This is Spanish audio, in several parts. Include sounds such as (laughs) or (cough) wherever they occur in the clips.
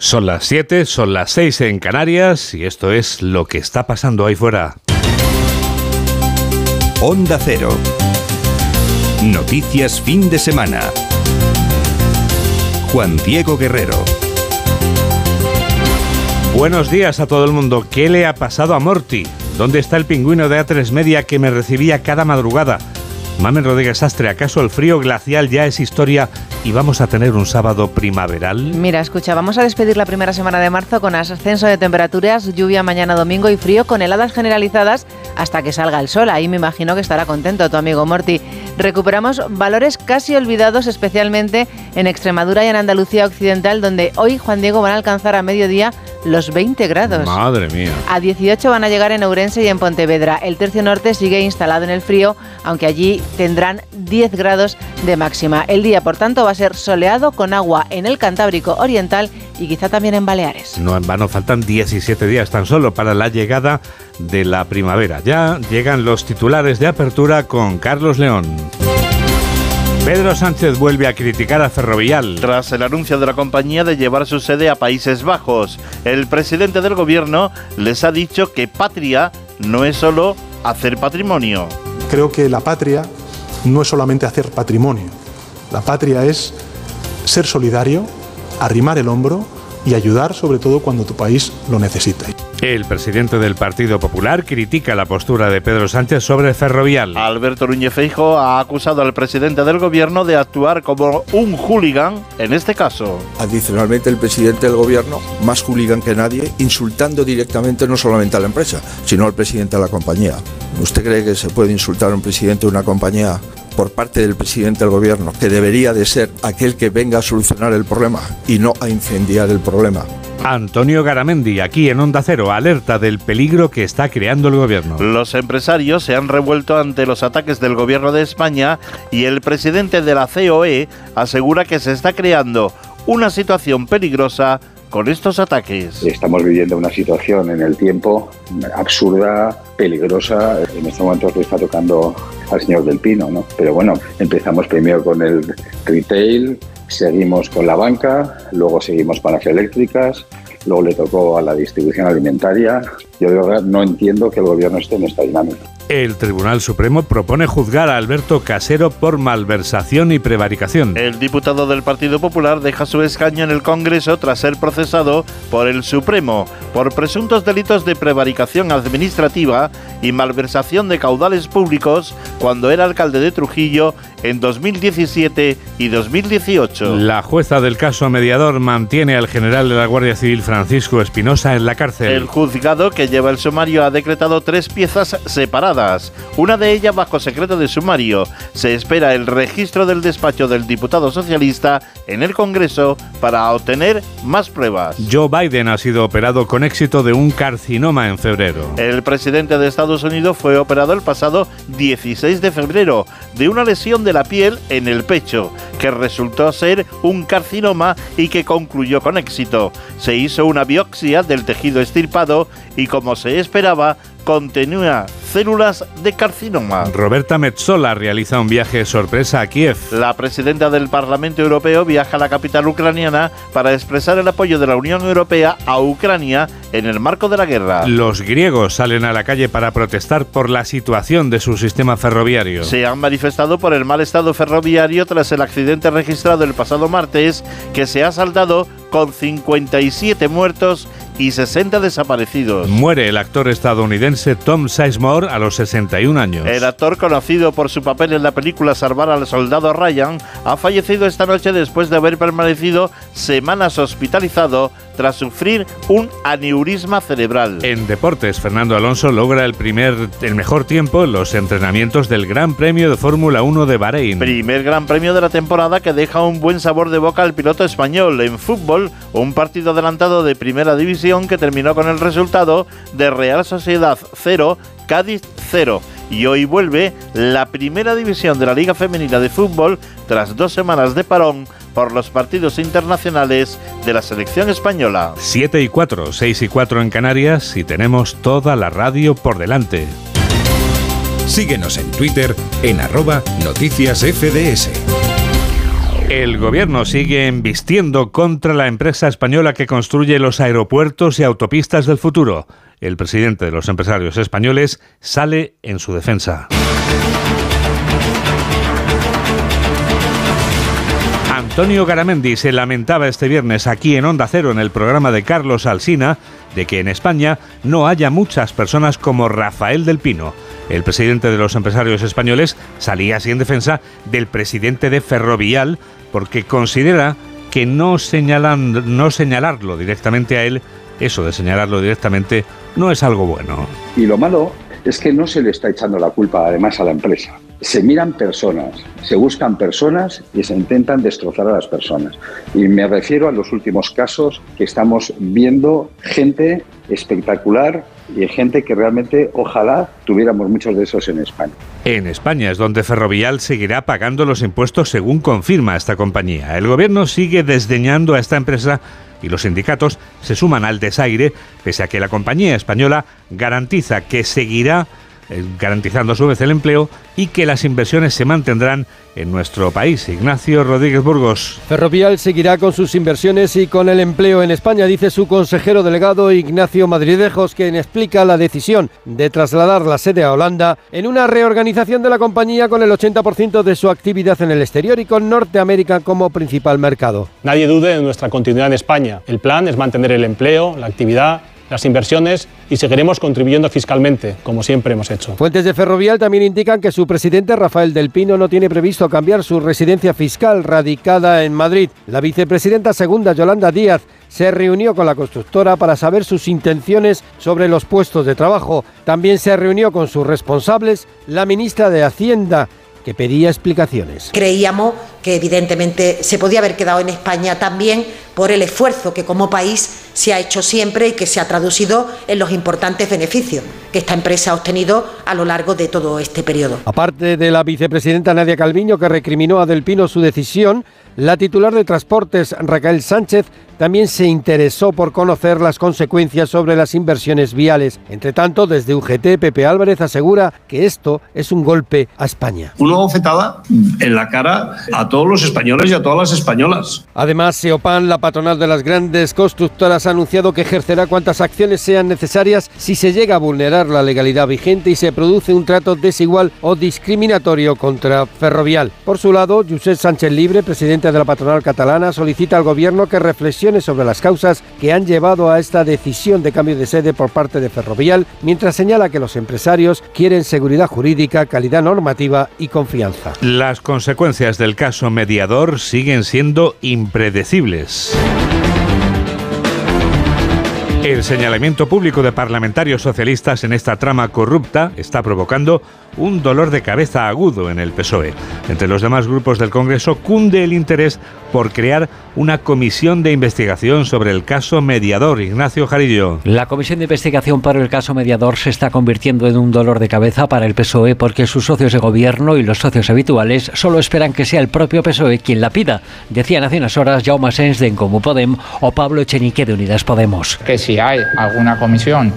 Son las 7, son las 6 en Canarias y esto es lo que está pasando ahí fuera. Onda Cero. Noticias fin de semana. Juan Diego Guerrero. Buenos días a todo el mundo. ¿Qué le ha pasado a Morty? ¿Dónde está el pingüino de A3 Media que me recibía cada madrugada? Mamen Rodríguez Astre, ¿acaso el frío glacial ya es historia y vamos a tener un sábado primaveral? Mira, escucha, vamos a despedir la primera semana de marzo con ascenso de temperaturas, lluvia mañana domingo y frío con heladas generalizadas hasta que salga el sol. Ahí me imagino que estará contento tu amigo Morty. Recuperamos valores casi olvidados, especialmente en Extremadura y en Andalucía Occidental, donde hoy Juan Diego van a alcanzar a mediodía los 20 grados. Madre mía. A 18 van a llegar en Ourense y en Pontevedra. El tercio norte sigue instalado en el frío, aunque allí tendrán 10 grados de máxima. El día, por tanto, va a ser soleado con agua en el Cantábrico Oriental y quizá también en Baleares. No en vano, faltan 17 días tan solo para la llegada de la primavera. Ya llegan los titulares de apertura con Carlos León. Pedro Sánchez vuelve a criticar a Ferrovial. Tras el anuncio de la compañía de llevar su sede a Países Bajos, el presidente del gobierno les ha dicho que patria no es solo hacer patrimonio. Creo que la patria no es solamente hacer patrimonio. La patria es ser solidario, arrimar el hombro y ayudar sobre todo cuando tu país lo necesita. El presidente del Partido Popular critica la postura de Pedro Sánchez sobre Ferrovial. Alberto Núñez Feijo ha acusado al presidente del gobierno de actuar como un hooligan en este caso. Adicionalmente, el presidente del gobierno, más hooligan que nadie, insultando directamente no solamente a la empresa, sino al presidente de la compañía. ¿Usted cree que se puede insultar a un presidente de una compañía por parte del presidente del gobierno, que debería de ser aquel que venga a solucionar el problema y no a incendiar el problema? Antonio Garamendi, aquí en Onda Cero, alerta del peligro que está creando el gobierno. Los empresarios se han revuelto ante los ataques del gobierno de España y el presidente de la COE asegura que se está creando una situación peligrosa con estos ataques. Estamos viviendo una situación en el tiempo absurda, peligrosa. En este momento le está tocando al señor del Pino, ¿no? Pero bueno, empezamos primero con el retail, seguimos con la banca, luego seguimos con las eléctricas, luego le tocó a la distribución alimentaria. Yo de verdad no entiendo que el gobierno esté en esta dinámica. El Tribunal Supremo propone juzgar a Alberto Casero por malversación y prevaricación. El diputado del Partido Popular deja su escaño en el Congreso tras ser procesado por el Supremo por presuntos delitos de prevaricación administrativa y malversación de caudales públicos cuando era alcalde de Trujillo en 2017 y 2018. La jueza del caso mediador mantiene al general de la Guardia Civil Francisco Espinosa en la cárcel. El juzgado que lleva el sumario ha decretado tres piezas separadas, una de ellas bajo secreto de sumario. Se espera el registro del despacho del diputado socialista en el Congreso para obtener más pruebas. Joe Biden ha sido operado con éxito de un carcinoma en febrero. El presidente de Estados Unidos fue operado el pasado 16 de febrero de una lesión de la piel en el pecho, que resultó ser un carcinoma y que concluyó con éxito. Se hizo una biopsia del tejido estirpado y como se esperaba, contenía células de carcinoma. Roberta Metsola realiza un viaje sorpresa a Kiev. La presidenta del Parlamento Europeo viaja a la capital ucraniana para expresar el apoyo de la Unión Europea a Ucrania en el marco de la guerra. Los griegos salen a la calle para protestar por la situación de su sistema ferroviario. Se han manifestado por el mal estado ferroviario tras el accidente registrado el pasado martes que se ha saldado con 57 muertos y 60 desaparecidos. Muere el actor estadounidense Tom Sizemore a los 61 años. El actor conocido por su papel en la película Salvar al soldado Ryan ha fallecido esta noche después de haber permanecido semanas hospitalizado tras sufrir un aneurisma cerebral. En deportes, Fernando Alonso logra el primer el mejor tiempo en los entrenamientos del Gran Premio de Fórmula 1 de Bahrein. Primer Gran Premio de la temporada que deja un buen sabor de boca al piloto español. En fútbol, un partido adelantado de Primera División que terminó con el resultado de Real Sociedad 0, Cádiz 0 y hoy vuelve la primera división de la Liga Femenina de Fútbol tras dos semanas de parón por los partidos internacionales de la selección española. 7 y 4, 6 y 4 en Canarias y tenemos toda la radio por delante. Síguenos en Twitter en arroba noticias FDS. El gobierno sigue embistiendo contra la empresa española que construye los aeropuertos y autopistas del futuro. El presidente de los empresarios españoles sale en su defensa. Antonio Garamendi se lamentaba este viernes aquí en Onda Cero en el programa de Carlos Alsina de que en España no haya muchas personas como Rafael del Pino. El presidente de los empresarios españoles salía así en defensa del presidente de Ferrovial porque considera que no, no señalarlo directamente a él, eso de señalarlo directamente, no es algo bueno. Y lo malo es que no se le está echando la culpa además a la empresa. Se miran personas, se buscan personas y se intentan destrozar a las personas. Y me refiero a los últimos casos que estamos viendo gente espectacular y gente que realmente ojalá tuviéramos muchos de esos en España. En España es donde Ferrovial seguirá pagando los impuestos según confirma esta compañía. El gobierno sigue desdeñando a esta empresa y los sindicatos se suman al desaire, pese a que la compañía española garantiza que seguirá garantizando a su vez el empleo y que las inversiones se mantendrán en nuestro país. Ignacio Rodríguez Burgos. Ferrovial seguirá con sus inversiones y con el empleo en España, dice su consejero delegado Ignacio Madridejos, quien explica la decisión de trasladar la sede a Holanda en una reorganización de la compañía con el 80% de su actividad en el exterior y con Norteamérica como principal mercado. Nadie dude de nuestra continuidad en España. El plan es mantener el empleo, la actividad las inversiones y seguiremos contribuyendo fiscalmente, como siempre hemos hecho. Fuentes de Ferrovial también indican que su presidente Rafael del Pino no tiene previsto cambiar su residencia fiscal radicada en Madrid. La vicepresidenta segunda, Yolanda Díaz, se reunió con la constructora para saber sus intenciones sobre los puestos de trabajo. También se reunió con sus responsables la ministra de Hacienda, que pedía explicaciones. Creíamos que evidentemente se podía haber quedado en España también por el esfuerzo que como país se ha hecho siempre y que se ha traducido en los importantes beneficios que esta empresa ha obtenido a lo largo de todo este periodo. Aparte de la vicepresidenta Nadia Calviño, que recriminó a Del Pino su decisión, la titular de Transportes, Raquel Sánchez, también se interesó por conocer las consecuencias sobre las inversiones viales. Entre tanto, desde UGT, Pepe Álvarez asegura que esto es un golpe a España. Una bofetada en la cara a todos los españoles y a todas las españolas. Además, Seopan, la patronal de las grandes constructoras, ha anunciado que ejercerá cuantas acciones sean necesarias si se llega a vulnerar la legalidad vigente y se produce un trato desigual o discriminatorio contra Ferrovial. Por su lado, Josep Sánchez Libre, presidente de la patronal catalana, solicita al gobierno que reflexione sobre las causas que han llevado a esta decisión de cambio de sede por parte de Ferrovial, mientras señala que los empresarios quieren seguridad jurídica, calidad normativa y confianza. Las consecuencias del caso mediador siguen siendo impredecibles. El señalamiento público de parlamentarios socialistas en esta trama corrupta está provocando un dolor de cabeza agudo en el PSOE. Entre los demás grupos del Congreso cunde el interés por crear una comisión de investigación sobre el caso mediador. Ignacio Jarillo. La comisión de investigación para el caso mediador se está convirtiendo en un dolor de cabeza para el PSOE porque sus socios de gobierno y los socios habituales solo esperan que sea el propio PSOE quien la pida. Decían hace unas horas Jaume Sens de Encomu Podem o Pablo Echenique de Unidas Podemos. Que si hay alguna comisión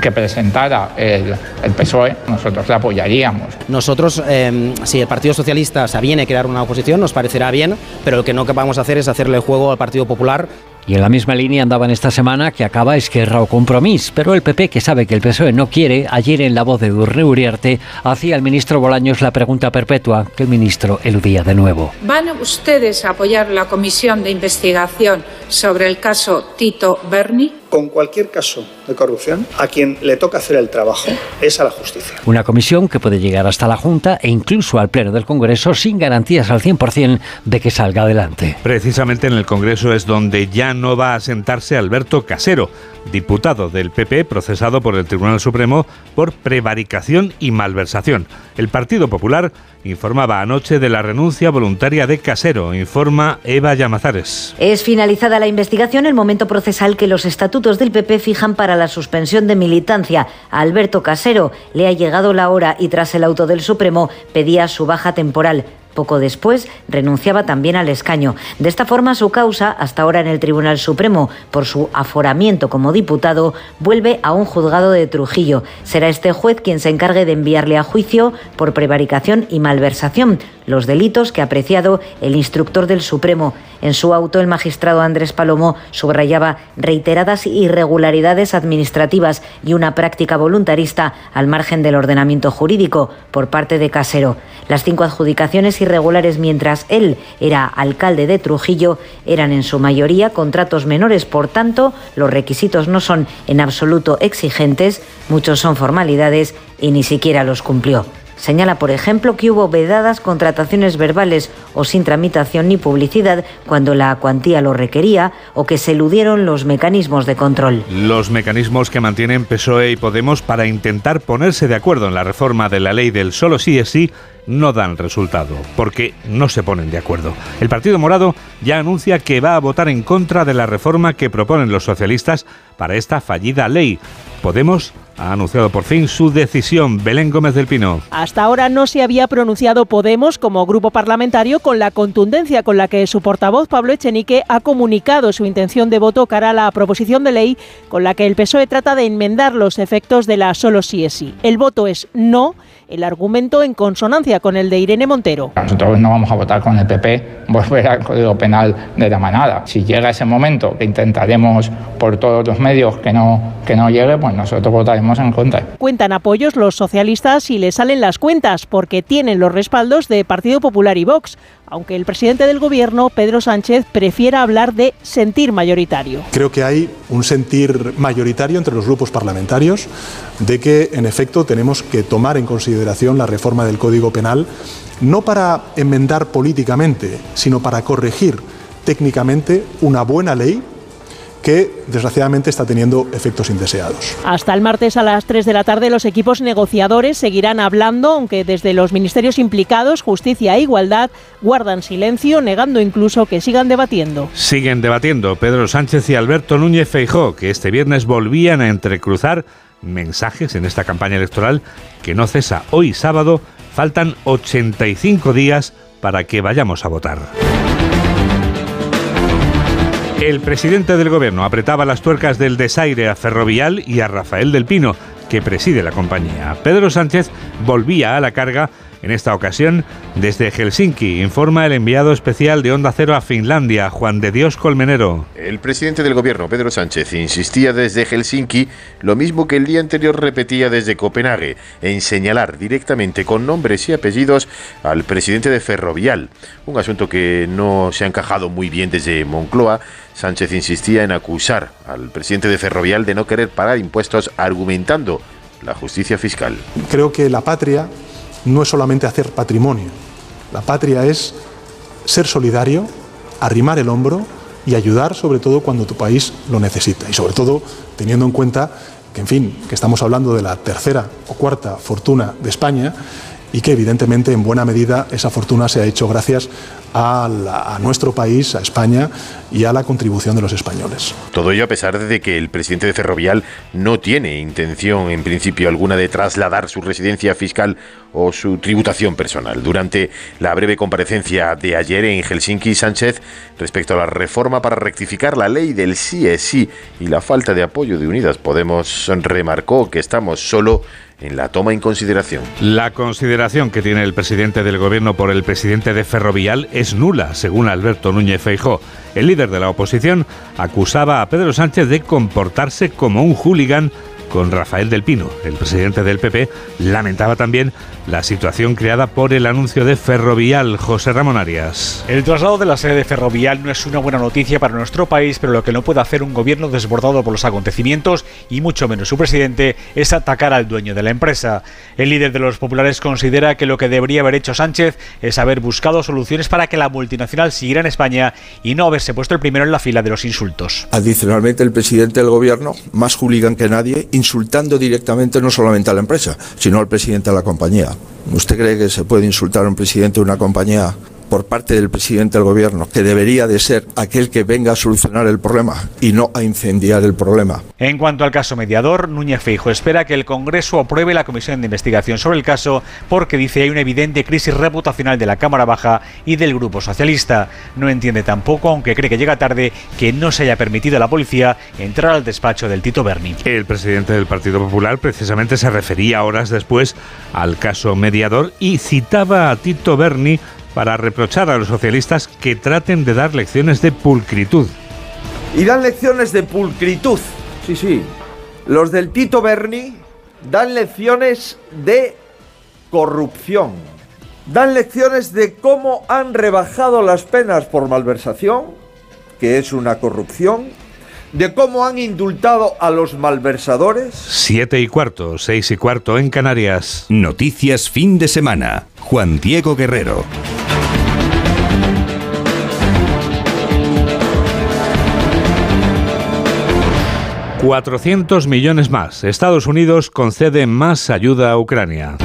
que presentara el, el, PSOE, nosotros la apoyaríamos. Nosotros, eh, si el Partido Socialista se aviene a crear una oposición, nos parecerá bien, pero lo que no vamos a hacer es hacerle juego al Partido Popular y en la misma línea andaban esta semana que acaba Esquerra o Compromís, pero el PP, que sabe que el PSOE no quiere, ayer en la voz de Durne Uriarte, hacía al ministro Bolaños la pregunta perpetua que el ministro eludía de nuevo. ¿Van ustedes a apoyar la comisión de investigación sobre el caso Tito Berni? Con cualquier caso de corrupción, a quien le toca hacer el trabajo es a la justicia. Una comisión que puede llegar hasta la Junta e incluso al Pleno del Congreso sin garantías al 100% de que salga adelante. Precisamente en el Congreso es donde ya no va a sentarse Alberto Casero, diputado del PP procesado por el Tribunal Supremo por prevaricación y malversación. El Partido Popular informaba anoche de la renuncia voluntaria de Casero, informa Eva Llamazares. Es finalizada la investigación, el momento procesal que los estatutos del PP fijan para la suspensión de militancia. A Alberto Casero le ha llegado la hora y tras el auto del Supremo pedía su baja temporal. Poco después renunciaba también al escaño. De esta forma, su causa, hasta ahora en el Tribunal Supremo, por su aforamiento como diputado, vuelve a un juzgado de Trujillo. Será este juez quien se encargue de enviarle a juicio por prevaricación y malversación, los delitos que ha apreciado el instructor del Supremo. En su auto, el magistrado Andrés Palomo subrayaba reiteradas irregularidades administrativas y una práctica voluntarista al margen del ordenamiento jurídico por parte de Casero. Las cinco adjudicaciones irregulares mientras él era alcalde de Trujillo eran en su mayoría contratos menores, por tanto, los requisitos no son en absoluto exigentes, muchos son formalidades y ni siquiera los cumplió. Señala, por ejemplo, que hubo vedadas contrataciones verbales o sin tramitación ni publicidad cuando la cuantía lo requería o que se eludieron los mecanismos de control. Los mecanismos que mantienen PSOE y Podemos para intentar ponerse de acuerdo en la reforma de la ley del solo sí es sí no dan resultado, porque no se ponen de acuerdo. El Partido Morado ya anuncia que va a votar en contra de la reforma que proponen los socialistas para esta fallida ley. Podemos ha anunciado por fin su decisión. Belén Gómez del Pino. Hasta ahora no se había pronunciado Podemos como grupo parlamentario con la contundencia con la que su portavoz Pablo Echenique ha comunicado su intención de voto cara a la proposición de ley con la que el PSOE trata de enmendar los efectos de la solo sí es sí. El voto es no, el argumento en consonancia con el de Irene Montero. Nosotros no vamos a votar con el PP volver al Código Penal de la manada. Si llega ese momento que intentaremos por todos los medios que no, que no llegue, pues nosotros votaremos en contra. Cuentan apoyos los socialistas y les salen las cuentas porque tienen los respaldos de Partido Popular y Vox, aunque el presidente del gobierno, Pedro Sánchez, prefiera hablar de sentir mayoritario. Creo que hay un sentir mayoritario entre los grupos parlamentarios de que, en efecto, tenemos que tomar en consideración la reforma del Código Penal, no para enmendar políticamente, sino para corregir técnicamente una buena ley que desgraciadamente está teniendo efectos indeseados. Hasta el martes a las 3 de la tarde los equipos negociadores seguirán hablando, aunque desde los ministerios implicados, Justicia e Igualdad, guardan silencio, negando incluso que sigan debatiendo. Siguen debatiendo Pedro Sánchez y Alberto Núñez Feijó, que este viernes volvían a entrecruzar mensajes en esta campaña electoral que no cesa hoy sábado. Faltan 85 días para que vayamos a votar. El presidente del gobierno apretaba las tuercas del desaire a Ferrovial y a Rafael del Pino, que preside la compañía. Pedro Sánchez volvía a la carga en esta ocasión, desde Helsinki, informa el enviado especial de Onda Cero a Finlandia, Juan de Dios Colmenero. El presidente del gobierno, Pedro Sánchez, insistía desde Helsinki lo mismo que el día anterior repetía desde Copenhague, en señalar directamente con nombres y apellidos al presidente de Ferrovial, un asunto que no se ha encajado muy bien desde Moncloa. Sánchez insistía en acusar al presidente de Ferrovial de no querer pagar impuestos argumentando la justicia fiscal. Creo que la patria no es solamente hacer patrimonio. La patria es ser solidario, arrimar el hombro y ayudar sobre todo cuando tu país lo necesita. Y sobre todo teniendo en cuenta que, en fin, que estamos hablando de la tercera o cuarta fortuna de España y que evidentemente en buena medida esa fortuna se ha hecho gracias a, nuestro país, a España y a la contribución de los españoles. Todo ello a pesar de que el presidente de Ferrovial no tiene intención en principio alguna de trasladar su residencia fiscal o su tributación personal. Durante la breve comparecencia de ayer en Helsinki, Sánchez, respecto a la reforma para rectificar la ley del sí y la falta de apoyo de Unidas Podemos, remarcó que estamos solo en la toma en consideración. La consideración que tiene el presidente del gobierno por el presidente de Ferrovial es nula, según Alberto Núñez Feijó. El líder de la oposición acusaba a Pedro Sánchez de comportarse como un hooligan con Rafael del Pino. El presidente del PP lamentaba también la situación creada por el anuncio de Ferrovial, José Ramón Arias. El traslado de la sede de Ferrovial no es una buena noticia para nuestro país, pero lo que no puede hacer un gobierno desbordado por los acontecimientos, y mucho menos su presidente, es atacar al dueño de la empresa. El líder de los populares considera que lo que debería haber hecho Sánchez es haber buscado soluciones para que la multinacional siguiera en España y no haberse puesto el primero en la fila de los insultos. Adicionalmente, el presidente del gobierno, más hooligan que nadie, insultando directamente no solamente a la empresa, sino al presidente de la compañía. ¿Usted cree que se puede insultar a un presidente de una compañía por parte del presidente del gobierno, que debería de ser aquel que venga a solucionar el problema y no a incendiar el problema. En cuanto al caso mediador, Núñez Feijo espera que el Congreso apruebe la comisión de investigación sobre el caso porque dice hay una evidente crisis reputacional de la Cámara Baja y del Grupo Socialista. No entiende tampoco, aunque cree que llega tarde, que no se haya permitido a la policía entrar al despacho del Tito Berni. El presidente del Partido Popular precisamente se refería horas después al caso mediador y citaba a Tito Berni para reprochar a los socialistas que traten de dar lecciones de pulcritud. Y dan lecciones de pulcritud. Sí, sí. Los del Tito Berni dan lecciones de corrupción. Dan lecciones de cómo han rebajado las penas por malversación, que es una corrupción, de cómo han indultado a los malversadores. Siete y cuarto, seis y cuarto en Canarias. Noticias fin de semana. Juan Diego Guerrero. ...400 millones más. Estados Unidos concede más ayuda a Ucrania.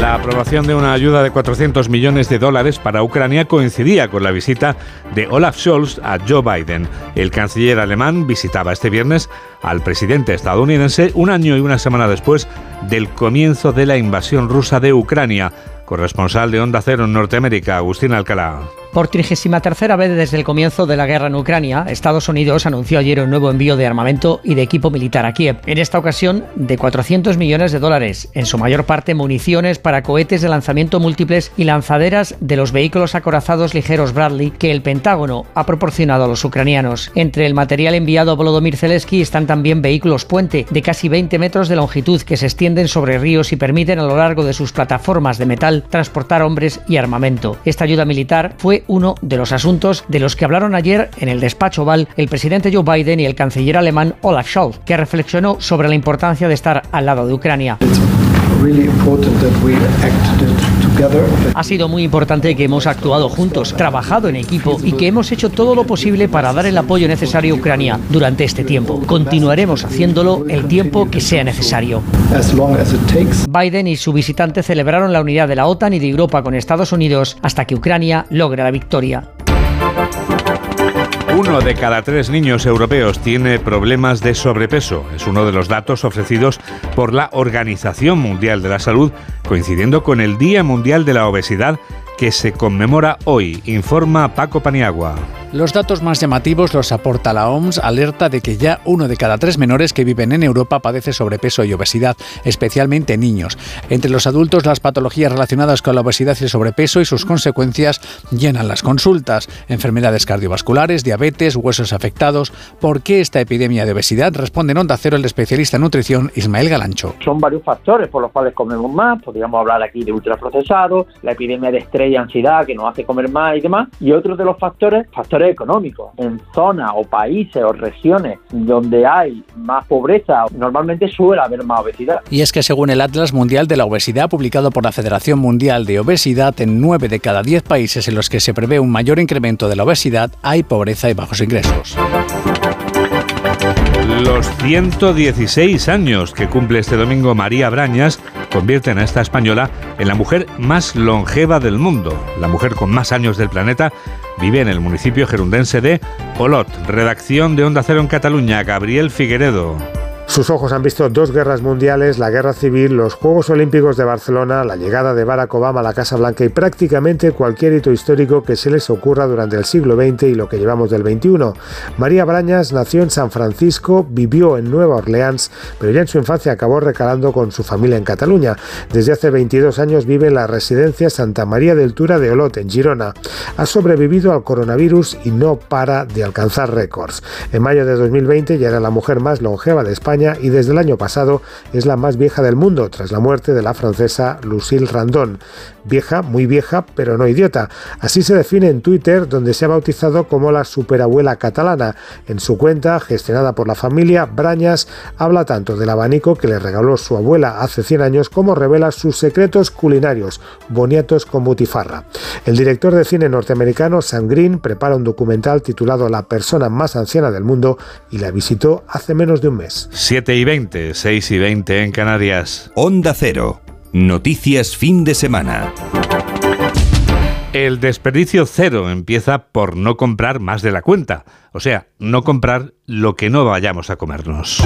La aprobación de una ayuda de 400 millones de dólares para Ucrania coincidía con la visita de Olaf Scholz a Joe Biden. El canciller alemán visitaba este viernes al presidente estadounidense un año y una semana después del comienzo de la invasión rusa de Ucrania. Corresponsal de Onda Cero en Norteamérica, Agustín Alcalá. Por 33 vez desde el comienzo de la guerra en Ucrania, Estados Unidos anunció ayer un nuevo envío de armamento y de equipo militar a Kiev. En esta ocasión, de 400 millones de dólares, en su mayor parte municiones para cohetes de lanzamiento múltiples y lanzaderas de los vehículos acorazados ligeros Bradley que el Pentágono ha proporcionado a los ucranianos. Entre el material enviado a Volodymyr Zelensky están también vehículos puente de casi 20 metros de longitud que se extienden sobre ríos y permiten a lo largo de sus plataformas de metal transportar hombres y armamento. Esta ayuda militar fue uno de los asuntos de los que hablaron ayer en el despacho Oval el presidente Joe Biden y el canciller alemán Olaf Scholz, que reflexionó sobre la importancia de estar al lado de Ucrania. Ha sido muy importante que hemos actuado juntos, trabajado en equipo y que hemos hecho todo lo posible para dar el apoyo necesario a Ucrania durante este tiempo. Continuaremos haciéndolo el tiempo que sea necesario. Biden y su visitante celebraron la unidad de la OTAN y de Europa con Estados Unidos hasta que Ucrania logre la victoria. Uno de cada tres niños europeos tiene problemas de sobrepeso. Es uno de los datos ofrecidos por la Organización Mundial de la Salud, coincidiendo con el Día Mundial de la Obesidad que se conmemora hoy, informa Paco Paniagua. Los datos más llamativos los aporta la OMS, alerta de que ya uno de cada tres menores que viven en Europa padece sobrepeso y obesidad, especialmente niños. Entre los adultos, las patologías relacionadas con la obesidad y el sobrepeso y sus consecuencias llenan las consultas. Enfermedades cardiovasculares, diabetes, huesos afectados. ¿Por qué esta epidemia de obesidad? Responde en Onda Cero el especialista en nutrición Ismael Galancho. Son varios factores por los cuales comemos más. Podríamos hablar aquí de ultraprocesados, la epidemia de estrés y ansiedad que nos hace comer más y demás. Y otros de los factores, factores económicos. En zonas o países o regiones donde hay más pobreza, normalmente suele haber más obesidad. Y es que según el Atlas Mundial de la Obesidad, publicado por la Federación Mundial de Obesidad, en 9 de cada 10 países en los que se prevé un mayor incremento de la obesidad, hay pobreza y bajos ingresos. Los 116 años que cumple este domingo María Brañas convierten a esta española en la mujer más longeva del mundo. La mujer con más años del planeta vive en el municipio gerundense de Olot. Redacción de Onda Cero en Cataluña, Gabriel Figueredo. Sus ojos han visto dos guerras mundiales, la guerra civil, los Juegos Olímpicos de Barcelona, la llegada de Barack Obama a la Casa Blanca y prácticamente cualquier hito histórico que se les ocurra durante el siglo XX y lo que llevamos del XXI. María Brañas nació en San Francisco, vivió en Nueva Orleans, pero ya en su infancia acabó recalando con su familia en Cataluña. Desde hace 22 años vive en la residencia Santa María del Tura de Olot, en Girona. Ha sobrevivido al coronavirus y no para de alcanzar récords. En mayo de 2020 ya era la mujer más longeva de España y desde el año pasado es la más vieja del mundo tras la muerte de la francesa Lucille Randon. Vieja, muy vieja, pero no idiota. Así se define en Twitter, donde se ha bautizado como la superabuela catalana. En su cuenta, gestionada por la familia, Brañas habla tanto del abanico que le regaló su abuela hace 100 años como revela sus secretos culinarios, boniatos con butifarra. El director de cine norteamericano Sam Green prepara un documental titulado La persona más anciana del mundo y la visitó hace menos de un mes. 7 y 20, 6 y 20 en Canarias. Onda Cero. Noticias fin de semana. El desperdicio cero empieza por no comprar más de la cuenta, o sea, no comprar lo que no vayamos a comernos.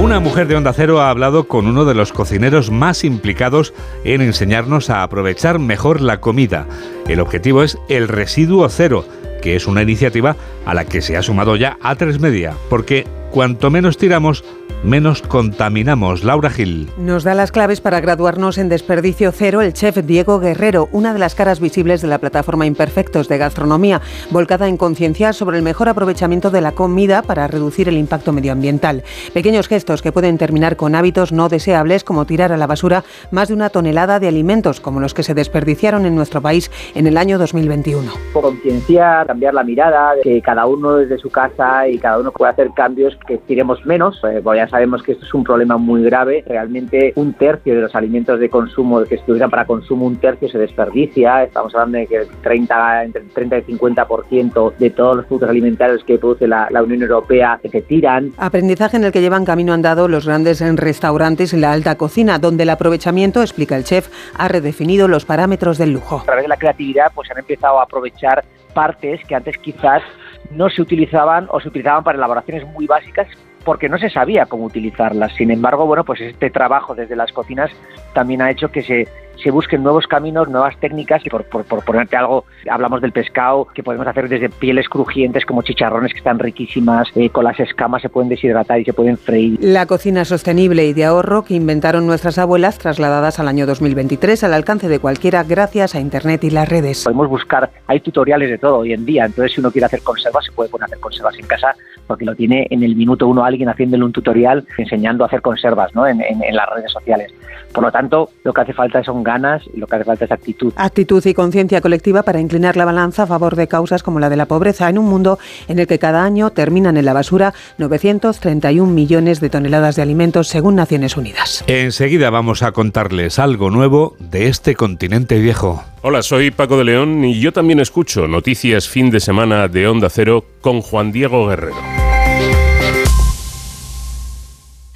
Una mujer de Onda Cero ha hablado con uno de los cocineros más implicados en enseñarnos a aprovechar mejor la comida. El objetivo es el residuo cero, que es una iniciativa a la que se ha sumado ya a tres Media, porque cuanto menos tiramos, menos contaminamos. Laura Gil. Nos da las claves para graduarnos en desperdicio cero el chef Diego Guerrero, una de las caras visibles de la plataforma Imperfectos de Gastronomía, volcada en concienciar sobre el mejor aprovechamiento de la comida para reducir el impacto medioambiental. Pequeños gestos que pueden terminar con hábitos no deseables como tirar a la basura más de una tonelada de alimentos como los que se desperdiciaron en nuestro país en el año 2021. Concienciar, cambiar la mirada, que cada uno desde su casa y cada uno puede hacer cambios que tiremos menos. Eh, voy a sabemos que esto es un problema muy grave. Realmente un tercio de los alimentos de consumo que estuvieran para consumo, un tercio se desperdicia. Estamos hablando de que 30, entre 30 y 50% de todos los productos alimentarios que produce la, la Unión Europea se tiran. Aprendizaje en el que llevan camino andado los grandes restaurantes y la alta cocina, donde el aprovechamiento, explica el chef, ha redefinido los parámetros del lujo. A través de la creatividad pues han empezado a aprovechar partes que antes quizás no se utilizaban o se utilizaban para elaboraciones muy básicas porque no se sabía cómo utilizarlas. Sin embargo, bueno, pues este trabajo desde las cocinas también ha hecho que se se busquen nuevos caminos, nuevas técnicas y por, por, ponerte algo, hablamos del pescado que podemos hacer desde pieles crujientes como chicharrones que están riquísimas, eh, con las escamas se pueden deshidratar y se pueden freír. La cocina sostenible y de ahorro que inventaron nuestras abuelas trasladadas al año 2023 al alcance de cualquiera gracias a Internet y las redes. Podemos buscar, hay tutoriales de todo hoy en día, entonces si uno quiere hacer conservas se puede poner a hacer conservas en casa porque lo tiene en el minuto uno alguien haciéndole un tutorial enseñando a hacer conservas ¿no? en, en, en las redes sociales. Por lo tanto, lo que hace falta son ganas y lo que hace falta es actitud. Actitud y conciencia colectiva para inclinar la balanza a favor de causas como la de la pobreza en un mundo en el que cada año terminan en la basura 931 millones de toneladas de alimentos según Naciones Unidas. Enseguida vamos a contarles algo nuevo de este continente viejo. Hola, soy Paco de León y yo también escucho noticias fin de semana de Onda Cero con Juan Diego Guerrero.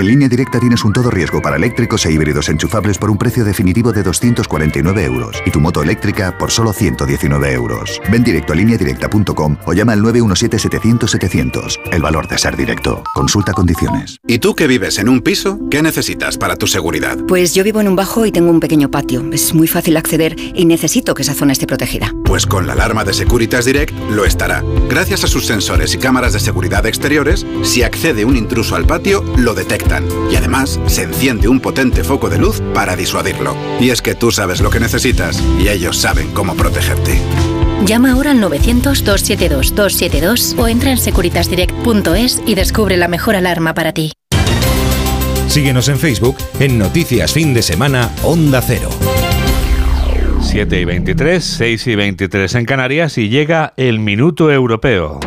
En línea directa tienes un todo riesgo para eléctricos e híbridos enchufables por un precio definitivo de 249 euros y tu moto eléctrica por solo 119 euros. Ven directo a lineadirecta.com o llama al 917-700-700. El valor de ser directo. Consulta condiciones. ¿Y tú que vives en un piso? ¿Qué necesitas para tu seguridad? Pues yo vivo en un bajo y tengo un pequeño patio. Es muy fácil acceder y necesito que esa zona esté protegida. Pues con la alarma de Securitas Direct lo estará. Gracias a sus sensores y cámaras de seguridad exteriores, si accede un intruso al patio, lo detecta y además se enciende un potente foco de luz para disuadirlo. Y es que tú sabes lo que necesitas y ellos saben cómo protegerte. Llama ahora al 900-272-272 o entra en securitasdirect.es y descubre la mejor alarma para ti. Síguenos en Facebook en Noticias Fin de Semana Onda Cero. 7 y 23, 6 y 23 en Canarias y llega el Minuto Europeo.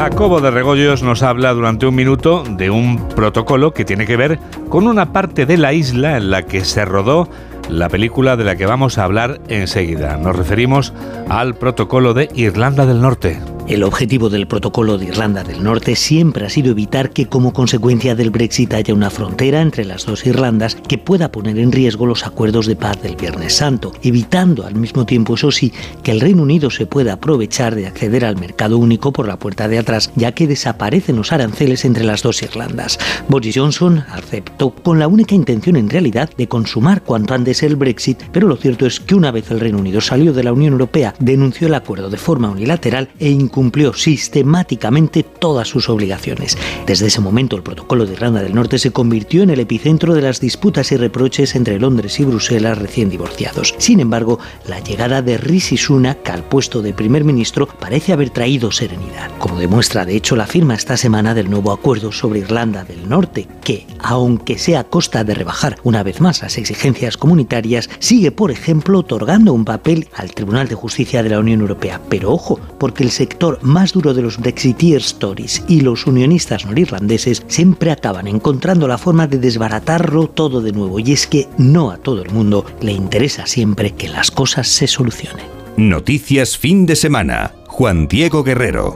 Jacobo de Regoyos nos habla durante un minuto de un protocolo que tiene que ver con una parte de la isla en la que se rodó la película de la que vamos a hablar enseguida. Nos referimos al protocolo de Irlanda del Norte. El objetivo del protocolo de Irlanda del Norte siempre ha sido evitar que como consecuencia del Brexit haya una frontera entre las dos Irlandas que pueda poner en riesgo los acuerdos de paz del Viernes Santo, evitando al mismo tiempo, eso sí, que el Reino Unido se pueda aprovechar de acceder al mercado único por la puerta de atrás, ya que desaparecen los aranceles entre las dos Irlandas. Boris Johnson aceptó con la única intención en realidad de consumar cuanto antes el Brexit, pero lo cierto es que una vez el Reino Unido salió de la Unión Europea, denunció el acuerdo de forma unilateral e incumplió cumplió sistemáticamente todas sus obligaciones. Desde ese momento el protocolo de Irlanda del Norte se convirtió en el epicentro de las disputas y reproches entre Londres y Bruselas recién divorciados. Sin embargo, la llegada de Rishi Sunak al puesto de primer ministro parece haber traído serenidad, como demuestra de hecho la firma esta semana del nuevo acuerdo sobre Irlanda del Norte, que, aunque sea a costa de rebajar una vez más las exigencias comunitarias, sigue, por ejemplo, otorgando un papel al Tribunal de Justicia de la Unión Europea. Pero ojo, porque el sector más duro de los Brexiteers Tories y los unionistas norirlandeses siempre acaban encontrando la forma de desbaratarlo todo de nuevo. Y es que no a todo el mundo le interesa siempre que las cosas se solucionen. Noticias fin de semana. Juan Diego Guerrero.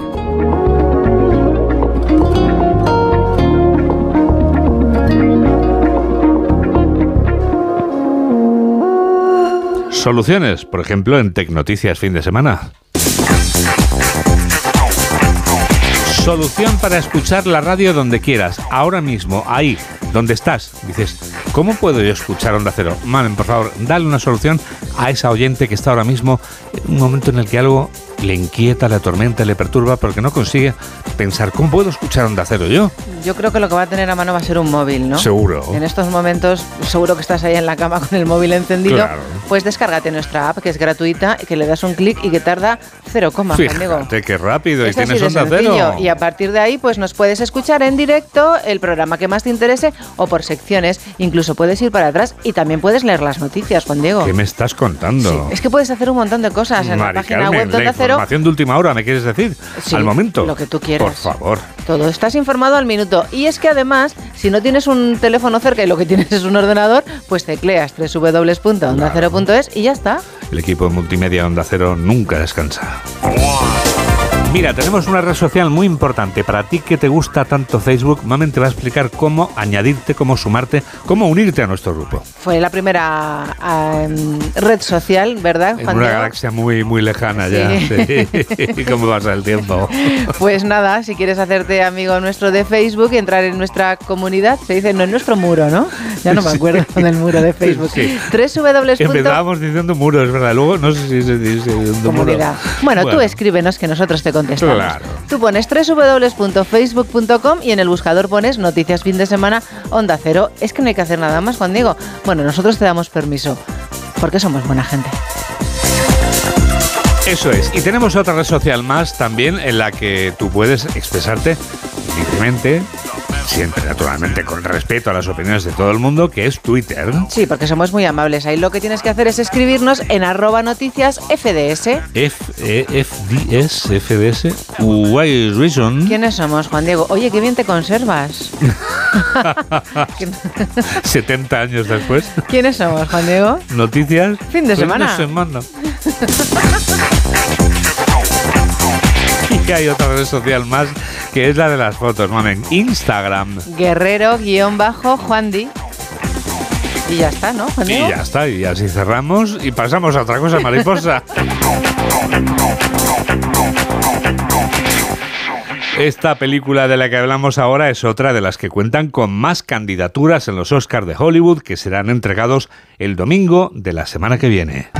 Soluciones, por ejemplo, en Tecnoticias fin de semana. Solución para escuchar la radio donde quieras, ahora mismo, ahí, donde estás. Dices, ¿cómo puedo yo escuchar Onda Cero? Mamen, por favor, dale una solución a esa oyente que está ahora mismo en un momento en el que algo le inquieta, le atormenta, le perturba, porque no consigue pensar, ¿cómo puedo escuchar Onda Cero yo? Yo creo que lo que va a tener a mano va a ser un móvil, ¿no? Seguro. En estos momentos, seguro que estás ahí en la cama con el móvil encendido. Claro. Pues descárgate nuestra app, que es gratuita, que le das un clic y que tarda cero coma, amigo. Fíjate qué rápido, y tienes Onda. Cero. Y a partir de ahí, pues nos puedes escuchar en directo el programa que más te interese o por secciones. Incluso puedes ir para atrás y también puedes leer las noticias, Juan Diego. ¿Qué me estás contando? Es que puedes hacer un montón de cosas en Mari la página Carmen, web de Onda Cero. información de última hora, ¿me quieres decir? Sí, Al momento. lo que tú quieras. Por favor. Todo estás informado al minuto. Y es que además, si no tienes un teléfono cerca y lo que tienes (laughs) es un ordenador, pues tecleas www.ondacero.es y ya está. El equipo de multimedia Onda Cero nunca descansa. Mira, tenemos una red social muy importante. Para ti que te gusta tanto Facebook, Mamen te va a explicar cómo añadirte, cómo sumarte, cómo unirte a nuestro grupo. Fue la primera em, red social, ¿verdad, En una Diego? galaxia muy, muy lejana ya. Sí. Sí. (laughs) ¿Cómo pasa el tiempo? (laughs) Pues nada, si quieres hacerte amigo nuestro de Facebook y entrar en nuestra comunidad, se dice, no en nuestro muro, ¿no? Ya no me acuerdo (laughs) del muro de Facebook. Sí. www. Empezábamos diciendo muro, es verdad. Luego no sé si se dice muro. Comunidad. Bueno, tú escríbenos que nosotros te contestamos. Claro. Tú pones www.facebook.com y en el buscador pones noticias fin de semana Onda Cero. Es que no hay que hacer nada más, Juan Diego. Bueno, nosotros te damos permiso porque somos buena gente. Eso es. Y tenemos otra red social más también en la que tú puedes expresarte libremente, siempre naturalmente con respeto a las opiniones de todo el mundo, que es Twitter. Sí, porque somos muy amables. Ahí lo que tienes que hacer es escribirnos en arroba noticias FDS. F, E, FDS, FDS, Why Reason. ¿Quiénes somos, Juan Diego? Oye, qué bien te conservas. (laughs) 70 años después. ¿Quiénes somos, Juan Diego? Noticias. Fin de semana. semana. (laughs) Y hay otra red social más que es la de las fotos, mamen. Instagram. Guerrero-Juan Di. Y ya está, ¿no, Juan Y ya está, y así cerramos y pasamos a otra cosa, mariposa. Esta película de la que hablamos ahora es otra de las que cuentan con más candidaturas en los Oscars de Hollywood que serán entregados el domingo de la semana que viene.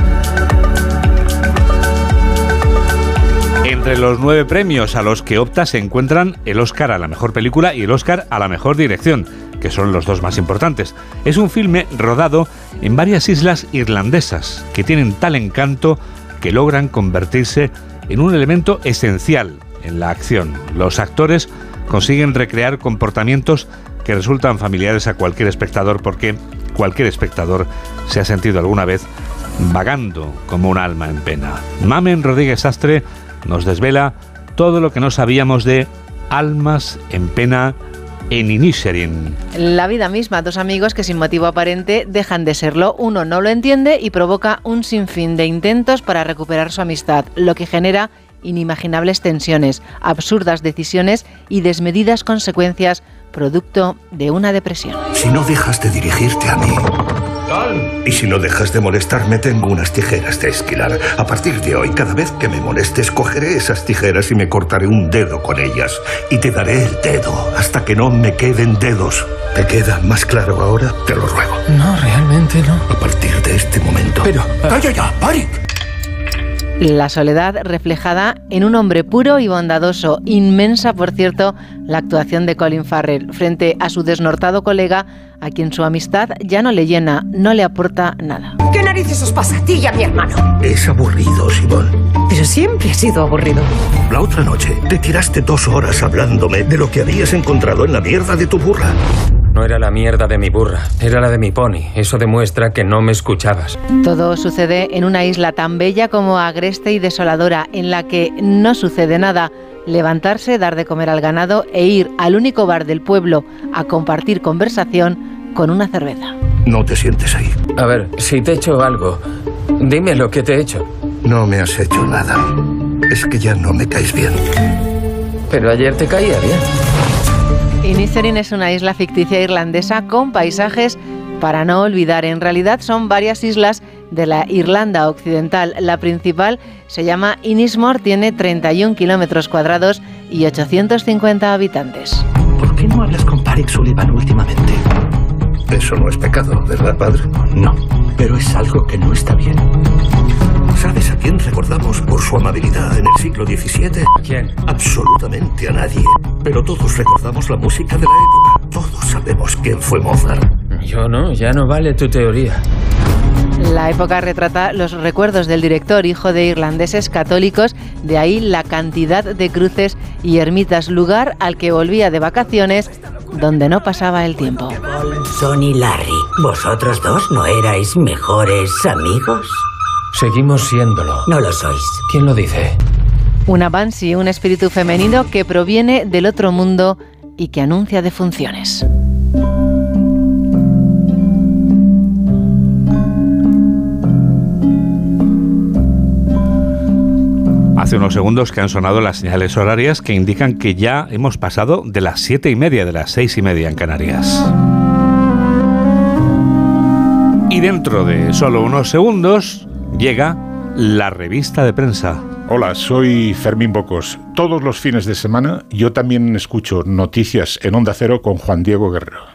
Entre los nueve premios a los que opta se encuentran el Oscar a la mejor película y el Oscar a la mejor dirección, que son los dos más importantes. Es un filme rodado en varias islas irlandesas que tienen tal encanto que logran convertirse en un elemento esencial en la acción. Los actores consiguen recrear comportamientos que resultan familiares a cualquier espectador porque cualquier espectador se ha sentido alguna vez vagando como un alma en pena. Mamen Rodríguez Sastre nos desvela todo lo que no sabíamos de Almas en pena en Inisherin. La vida misma, dos amigos que sin motivo aparente dejan de serlo, uno no lo entiende y provoca un sinfín de intentos para recuperar su amistad, lo que genera inimaginables tensiones, absurdas decisiones y desmedidas consecuencias producto de una depresión. Si no dejas de dirigirte a mí. Y si no dejas de molestarme, tengo unas tijeras de esquilar. A partir de hoy, cada vez que me molestes, cogeré esas tijeras y me cortaré un dedo con ellas. Y te daré el dedo hasta que no me queden dedos. ¿Te queda más claro ahora? Te lo ruego. No, realmente no. A partir de este momento. Pero... ¡Calla ya, Pari! La soledad reflejada en un hombre puro y bondadoso, inmensa por cierto la actuación de Colin Farrell frente a su desnortado colega a quien su amistad ya no le llena, no le aporta nada. ¿Qué narices os pasa a ti y a mi hermano? Es aburrido, Simón. Pero siempre ha sido aburrido. La otra noche te tiraste dos horas hablándome de lo que habías encontrado en la mierda de tu burra. No era la mierda de mi burra, era la de mi pony. Eso demuestra que no me escuchabas. Todo sucede en una isla tan bella como agreste y desoladora, en la que no sucede nada. Levantarse, dar de comer al ganado e ir al único bar del pueblo a compartir conversación con una cerveza. No te sientes ahí. A ver, si te he hecho algo, dime lo que te he hecho. No me has hecho nada. Es que ya no me caes bien. Pero ayer te caía bien. Inisherin es una isla ficticia irlandesa con paisajes para no olvidar. En realidad son varias islas de la Irlanda Occidental. La principal se llama Inismore, tiene 31 kilómetros cuadrados y 850 habitantes. ¿Por qué no hablas con Parik Sullivan últimamente? Eso no es pecado, ¿verdad, padre? No, pero es algo que no está bien. ¿Sabes a quién recordamos por su amabilidad en el siglo XVII? ¿Quién? Absolutamente a nadie. Pero todos recordamos la música de la época. Todos sabemos quién fue Mozart. Yo no, ya no vale tu teoría. La época retrata los recuerdos del director, hijo de irlandeses católicos, de ahí la cantidad de cruces y ermitas, lugar al que volvía de vacaciones, donde no pasaba el tiempo. Sonny Larry, ¿vosotros dos no erais mejores amigos? Seguimos siéndolo. No lo sois. ¿Quién lo dice? Una Banshee, un espíritu femenino que proviene del otro mundo y que anuncia defunciones. Hace unos segundos que han sonado las señales horarias que indican que ya hemos pasado de las siete y media, de las seis y media en Canarias. Y dentro de solo unos segundos llega la revista de prensa. Hola, soy Fermín Bocos. Todos los fines de semana yo también escucho noticias en Onda Cero con Juan Diego Guerrero.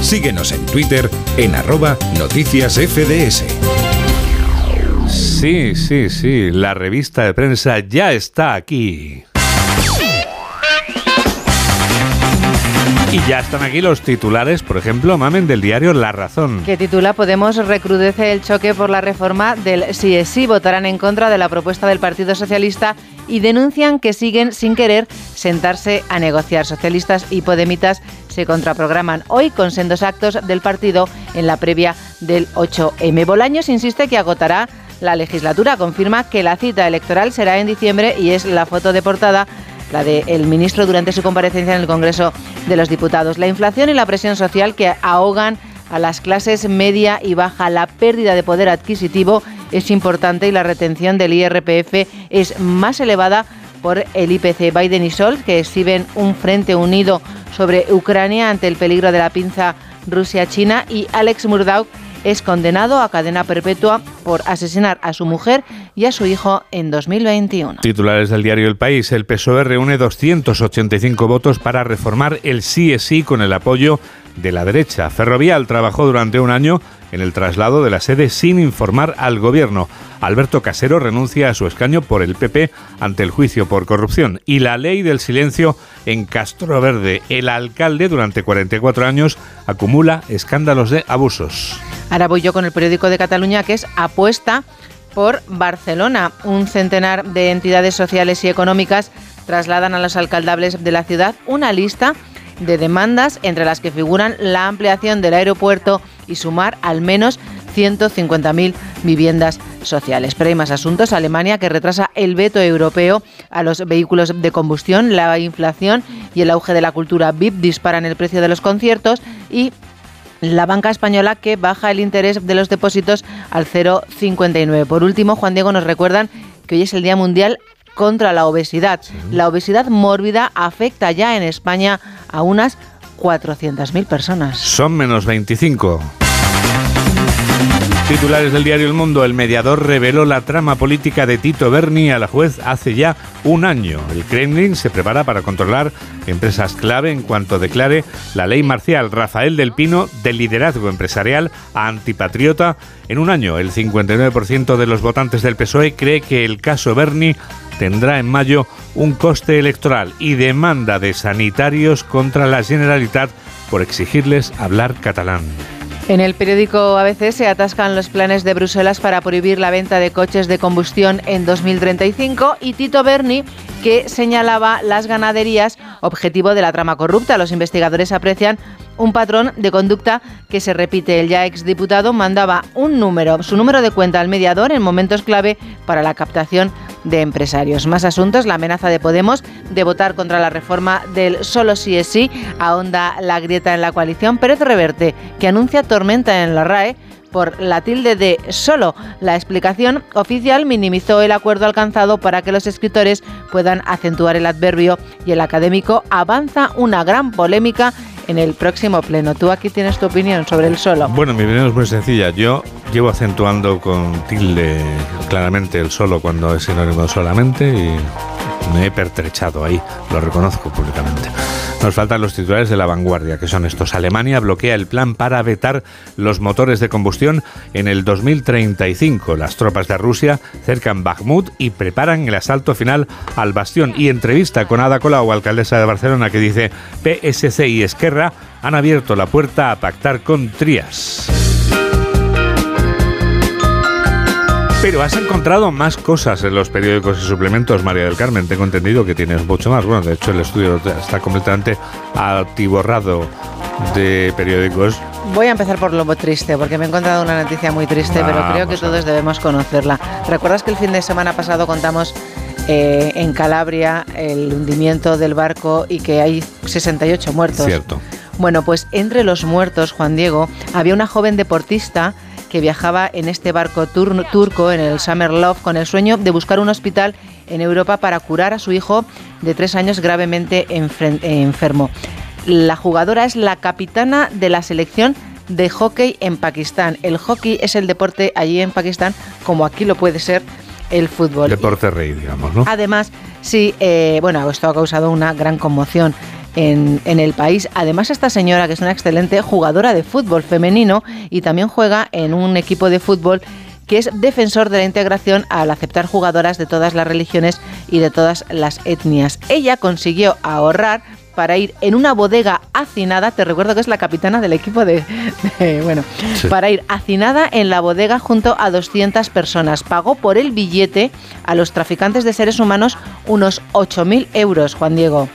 Síguenos en Twitter en arroba noticias FDS. Sí, sí, sí, la revista de prensa ya está aquí. Y ya están aquí los titulares, por ejemplo, mamen del diario La Razón. Que titula Podemos recrudece el choque por la reforma del sí. Votarán en contra de la propuesta del Partido Socialista y denuncian que siguen sin querer sentarse a negociar. Socialistas y podemitas se contraprograman hoy con sendos actos del partido en la previa del 8M. Bolaños insiste que agotará la legislatura. Confirma que la cita electoral será en diciembre y es la foto de portada la del ministro durante su comparecencia en el Congreso de los Diputados. La inflación y la presión social que ahogan a las clases media y baja. La pérdida de poder adquisitivo es importante y la retención del IRPF es más elevada por el IPC. Biden y Sol, que exhiben un frente unido sobre Ucrania ante el peligro de la pinza Rusia-China, y Alex Murdoch es condenado a cadena perpetua por asesinar a su mujer y a su hijo en 2021. Titulares del diario El País. El PSOE reúne 285 votos para reformar el sí es sí con el apoyo de la derecha. Ferrovial trabajó durante un año en el traslado de la sede sin informar al gobierno. Alberto Casero renuncia a su escaño por el PP ante el juicio por corrupción. Y la ley del silencio en Castro Verde. El alcalde durante 44 años acumula escándalos de abusos. Ahora voy yo con el periódico de Cataluña que es apuesta por Barcelona. Un centenar de entidades sociales y económicas trasladan a los alcaldables de la ciudad una lista de demandas entre las que figuran la ampliación del aeropuerto y sumar al menos 150.000 viviendas sociales. Pero hay más asuntos. Alemania que retrasa el veto europeo a los vehículos de combustión, la inflación y el auge de la cultura VIP disparan el precio de los conciertos y la banca española que baja el interés de los depósitos al 0,59. Por último, Juan Diego nos recuerdan que hoy es el Día Mundial contra la obesidad. La obesidad mórbida afecta ya en España a unas 400.000 personas. Son menos 25. Titulares del diario El Mundo. El mediador reveló la trama política de Tito Berni a la juez hace ya un año. El Kremlin se prepara para controlar empresas clave en cuanto declare la ley marcial. Rafael del Pino, del liderazgo empresarial a antipatriota. En un año, el 59% de los votantes del PSOE cree que el caso Berni tendrá en mayo un coste electoral y demanda de sanitarios contra la Generalitat por exigirles hablar catalán. En el periódico ABC se atascan los planes de Bruselas para prohibir la venta de coches de combustión en 2035 y Tito Berni que señalaba las ganaderías objetivo de la trama corrupta. Los investigadores aprecian un patrón de conducta que se repite. El ya exdiputado mandaba un número, su número de cuenta al mediador en momentos clave para la captación de empresarios. Más asuntos, la amenaza de Podemos de votar contra la reforma del solo sí es sí, ahonda la grieta en la coalición. Pérez Reverte, que anuncia tormenta en la RAE por la tilde de solo. La explicación oficial minimizó el acuerdo alcanzado para que los escritores puedan acentuar el adverbio y el académico avanza una gran polémica en el próximo pleno. Tú aquí tienes tu opinión sobre el solo. Bueno, mi opinión es muy sencilla. Yo llevo acentuando con tilde claramente el solo cuando es sinónimo solamente y me he pertrechado ahí, lo reconozco públicamente. Nos faltan los titulares de la vanguardia, que son estos. Alemania bloquea el plan para vetar los motores de combustión en el 2035. Las tropas de Rusia cercan Bakhmut y preparan el asalto final al bastión. Y entrevista con Ada Colau, alcaldesa de Barcelona, que dice PSC y Esquerra han abierto la puerta a pactar con Trias. Pero has encontrado más cosas en los periódicos y suplementos, María del Carmen. Tengo entendido que tienes mucho más. Bueno, de hecho, el estudio está completamente atiborrado de periódicos. Voy a empezar por lo triste, porque me he encontrado una noticia muy triste, pero creo que todos debemos conocerla. ¿Recuerdas que el fin de semana pasado contamos eh, en Calabria el hundimiento del barco y que hay 68 muertos? Cierto. Bueno, pues entre los muertos, Juan Diego, había una joven deportista que viajaba en este barco turco, en el Summer Love, con el sueño de buscar un hospital en Europa para curar a su hijo de tres años gravemente enfermo. La jugadora es la capitana de la selección de hockey en Pakistán. El hockey es el deporte allí en Pakistán como aquí lo puede ser el fútbol. Deporte rey, digamos, ¿no? Además, sí, eh, bueno, esto ha causado una gran conmoción en, el país. Además, esta señora, que es una excelente jugadora de fútbol femenino y también juega en un equipo de fútbol que es defensor de la integración al aceptar jugadoras de todas las religiones y de todas las etnias. Ella consiguió ahorrar para ir en una bodega hacinada, te recuerdo que es la capitana del equipo de, bueno, para ir hacinada en la bodega junto a 200 personas. Pagó por el billete a los traficantes de seres humanos unos 8.000 euros, Juan Diego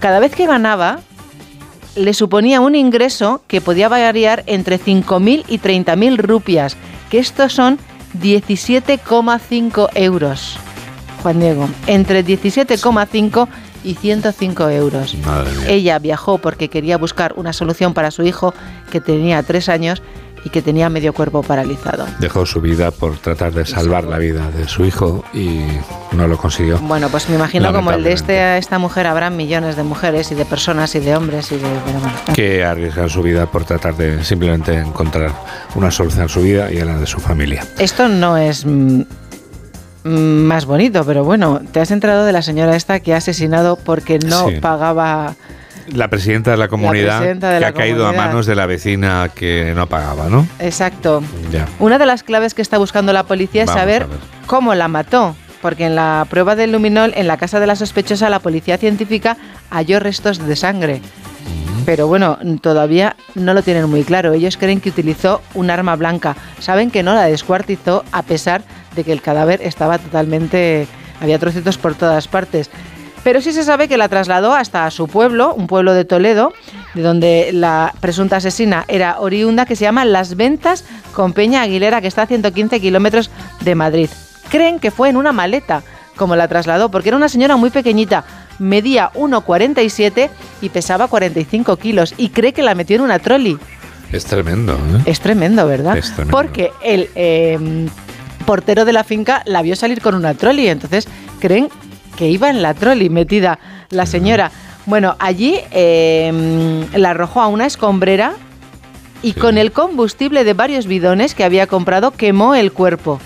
cada vez que ganaba, le suponía un ingreso que podía variar entre 5.000 y 30.000 rupias, que estos son 17,5 euros. Juan Diego, entre 17,5 y 105 euros. Ella viajó porque quería buscar una solución para su hijo que tenía tres años y que tenía medio cuerpo paralizado. Dejó su vida por tratar de salvar la vida de su hijo y no lo consiguió. Bueno, pues me imagino como el de este, esta mujer habrá millones de mujeres y de personas y de hombres y de... Que arriesgan su vida por tratar de simplemente encontrar una solución a su vida y a la de su familia. Esto no es mm, más bonito, pero bueno, te has enterado de la señora esta que ha asesinado porque no pagaba la presidenta de la comunidad que ha caído a manos de la vecina que no pagaba, ¿no? Exacto. Una de las claves que está buscando la policía es saber cómo la mató. Porque en la prueba del luminol, en la casa de la sospechosa, la policía científica halló restos de sangre. Pero bueno, todavía no lo tienen muy claro. Ellos creen que utilizó un arma blanca. Saben que no la descuartizó a pesar de que el cadáver estaba totalmente... Había trocitos por todas partes pero sí se sabe que la trasladó hasta su pueblo, un pueblo de Toledo, de donde la presunta asesina era oriunda, que se llama Las Ventas con Peña Aguilera, que está a 115 kilómetros de Madrid. Creen que fue en una maleta como la trasladó, porque era una señora muy pequeñita, medía 1,47 y pesaba 45 kilos, y cree que la metió en una trolley. Es tremendo, ¿eh? Es tremendo, ¿verdad? Es tremendo. Porque el em, portero de la finca la vio salir con una trolley, entonces creen que iba en la trolley metida la señora. Bueno, allí em, la arrojó a una escombrera y con el combustible de varios bidones que había comprado quemó el cuerpo.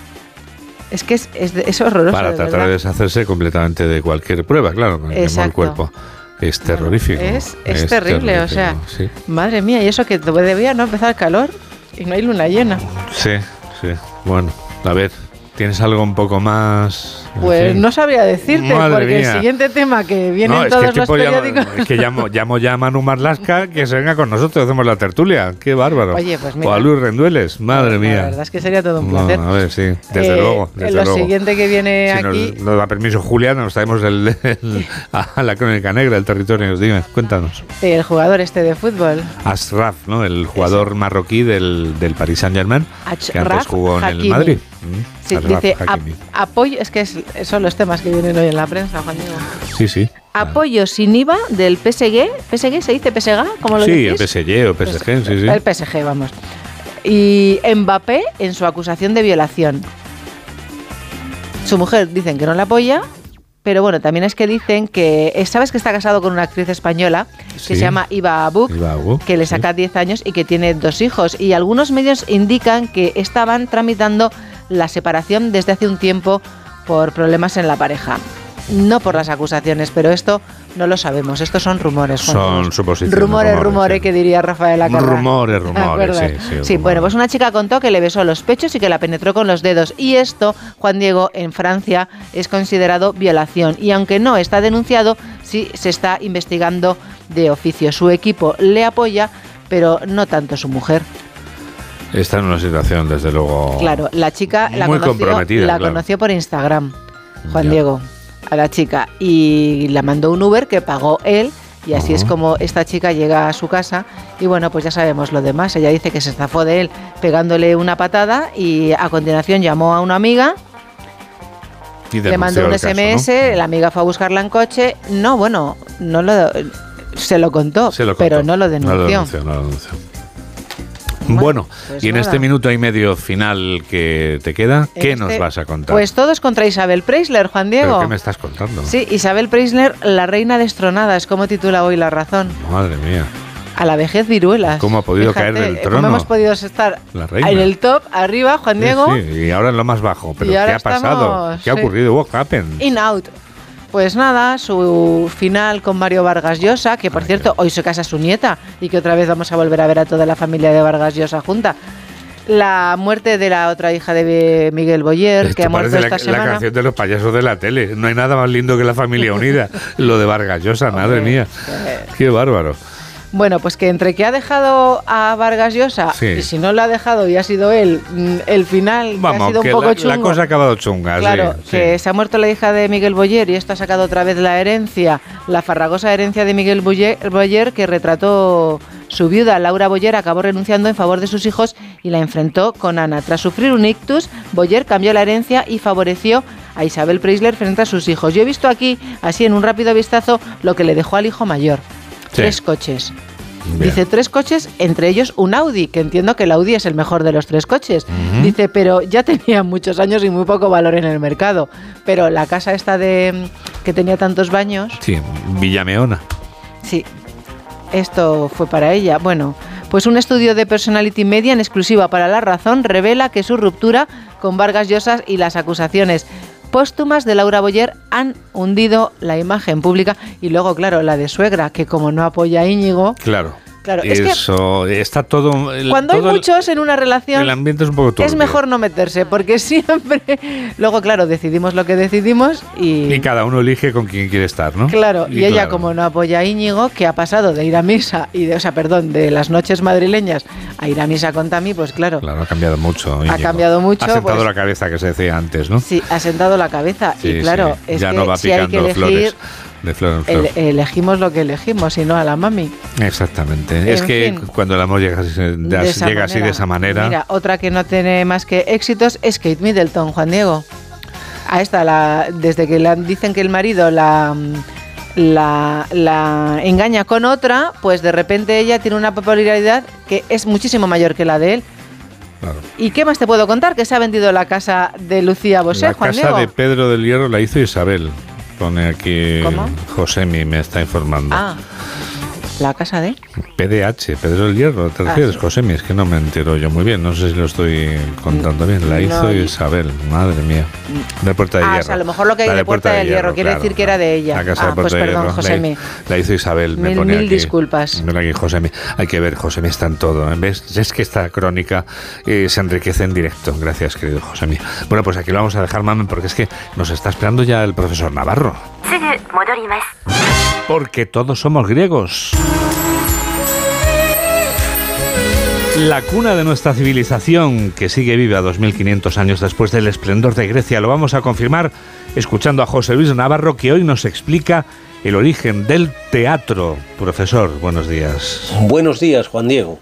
Es que es, es, es horroroso. Para de tratar verdad. de deshacerse completamente de cualquier prueba, claro, que quemó el cuerpo. Es terrorífico. Es, es terrible, o sea, Sí, madre mía, y eso que debía no empezar el calor y no hay luna llena. sí, sí. Bueno, a ver, ¿tienes algo un poco más...? Pues no sabría decirte, Madre porque mía. el siguiente tema que viene No, en es que todos los periódicos. es que llamo, llamo ya a Manu Marlasca que se venga con nosotros, hacemos la tertulia. Qué bárbaro. Oye, pues o mira. a Luis Rendueles, madre La mía. verdad es que sería todo un No, placer. a ver, sí, desde Eh, luego. Desde lo luego. siguiente que viene Si nos- aquí, nos, da permiso Julián, nos traemos el, el- a la crónica negra del territorio. Dime, cuéntanos. el jugador este de fútbol, Asraf, ¿no? El jugador marroquí del, del Paris Saint Germain, que antes jugó en el Hakimi. Madrid. Mm, sí, Achraf dice ap- apoyo, es que es- son los temas que vienen hoy en la prensa, Juan Diego. Sí, sí. Apoyo sin IVA del PSG, PSG se dice PSG, ¿cómo lo Sí, el? PSG o PSG, sí, sí. El PSG, vamos. Y Mbappé en su acusación de violación. Su mujer dicen que no la apoya, pero bueno, también es que dicen que. eh, ¿Sabes que está casado con una actriz española que Sí. se llama Iva Abuk? Que le saca 10 años y que tiene dos hijos. Y algunos medios indican que estaban tramitando la separación desde hace un tiempo por problemas en la pareja. No por las acusaciones, pero esto no lo sabemos. Estos son rumores. Son suposiciones. Rumores, rumores, que diría Rafael. Rumores, ¿Te rumores, sí, Sí, bueno, pues una chica contó que le besó los pechos y que la penetró con los dedos. Y esto, Juan Diego, en Francia es considerado violación. Y aunque no está denunciado, sí se está investigando de oficio. Su equipo le apoya, pero no tanto su mujer. Está en una situación, desde luego. Claro, la chica la, conoció, comprometida, la claro. conoció por Instagram, Juan Diego, a la chica. Y la mandó un Uber que pagó él. Y así es como esta chica llega a su casa y bueno, pues ya sabemos lo demás. Ella dice que se zafó de él pegándole una patada y a continuación llamó a una amiga, Y le mandó un caso, SMS, ¿no? la amiga fue a buscarla en coche. No, bueno, no lo se lo contó, Se lo pero contó. no lo denunció. No lo denunció, no lo denunció. Bueno, pues y en nada. este minuto y medio final que te queda, ¿qué Este- nos vas a contar? Pues todos contra Isabel Preisler, Juan ¿Pero Diego. qué me estás contando? Sí, Isabel Preisler, la reina destronada, es como titula hoy La Razón. Madre mía. A la vejez viruelas. ¿Cómo ha podido caer del trono? ¿Cómo hemos podido estar en el top, arriba, Juan Sí, Diego? sí, y ahora en lo más bajo. ¿Pero qué ha pasado? estamos, ¿Qué ha sí. ocurrido? What happened? In out. Pues nada, su final con Mario Vargas Llosa, que por cierto hoy se casa su nieta y que otra vez vamos a volver a ver a toda la familia de Vargas Llosa junta. La muerte de la otra hija de Miguel Boyer, que Esto ha muerto esta la, la semana. canción de los payasos de la tele. No hay nada más lindo que la familia unida. (laughs) Lo de Vargas Llosa, madre mía. Qué bárbaro. Bueno, pues que entre que ha dejado a Vargas Llosa Sí. y si no lo ha dejado y ha sido él, mm, el final que ha Vamos, sido un que poco la, chungo. la cosa ha acabado chunga. Claro, sí. que se ha muerto la hija de Miguel Boyer y esto ha sacado otra vez la herencia, la farragosa herencia de Miguel Boyer, Boyer, que retrató su viuda, Laura Boyer, acabó renunciando en favor de sus hijos y la enfrentó con Ana. Tras sufrir un ictus, Boyer cambió la herencia y favoreció a Isabel Preisler frente a sus hijos. Yo he visto aquí, así en un rápido vistazo, lo que le dejó al hijo mayor. Tres coches. Bien. Dice tres coches, entre ellos un Audi, que entiendo que el Audi es el mejor de los tres coches. Dice, pero ya (laughs) tenía muchos años y muy poco valor en el mercado. Pero la casa esta de que tenía tantos baños, Sí, Villameona. sí, esto fue para ella. Bueno, pues un estudio de Personality Media en exclusiva para La Razón revela que su ruptura con Vargas Llosa y las acusaciones póstumas de Laura Boyer han hundido la imagen pública y luego, claro, la de suegra, que como no apoya a Íñigo, Claro. Claro, es que Eso, está todo. el- cuando hay el- muchos en una relación, El ambiente es un poco turbio. es mejor no meterse, porque (laughs) siempre. Luego, claro, decidimos lo que decidimos y. Y cada uno elige con quién quiere estar, ¿no? Claro, y, ella claro. como no apoya a Íñigo, que ha pasado de ir a misa y de, o sea, perdón, de las noches madrileñas a ir a misa con Tami, pues claro, Claro, ha cambiado mucho. Íñigo. cambiado mucho, Ha sentado pues- la cabeza que se decía antes, ¿no? sí, ha sentado la cabeza. Sí, y claro, sí. es ya que no va si hay que picando elegir, flores. De flor en flor. el- elegimos lo que elegimos y no a la mami. Exactamente. es que fin. cuando el amor llega, así- de- De esa llega así de esa manera. Mira, otra que no tiene más que éxitos es Kate Middleton, Juan Diego. A esta, la, desde que le dicen que el marido la, la, la engaña con otra, pues de repente ella tiene una popularidad que es muchísimo mayor que la de él. ¿Y qué más te puedo contar? Que se ha vendido la casa de Lucía Bosé, la Juan casa Diego. de Pedro del Hierro la hizo Isabel. Pone aquí ¿Cómo? Josemi, me está informando. Ah, La casa de... PDH, Pedro del Hierro, ¿te Ah, refieres, sí. Josemi? Es que no me entero yo muy bien, no sé si lo estoy contando bien. La hizo No, Isabel, madre mía. De Puerta de Ah, Hierro. o sea, a lo mejor lo que hay La de Puerta del Hierro, quiere claro, decir que era de ella. La casa ah, de Puerta pues de perdón, Hierro. La- Josemi. La, hizo Isabel, me Mil, pone mil aquí. disculpas. Mira aquí, Josemi. Hay que ver, Josemi está en todo. ¿eh? ¿Ves? Es que esta crónica eh, se enriquece en directo. Gracias, querido Josemi. Bueno, pues aquí lo vamos a dejar, mamen, porque es que nos está esperando ya el profesor Navarro. Porque todos somos griegos. La cuna de nuestra civilización, que sigue viva 2500 años después del esplendor de Grecia, lo vamos a confirmar escuchando a José Luis Navarro, que hoy nos explica el origen del teatro. Profesor, buenos días. Buenos días, Juan Diego.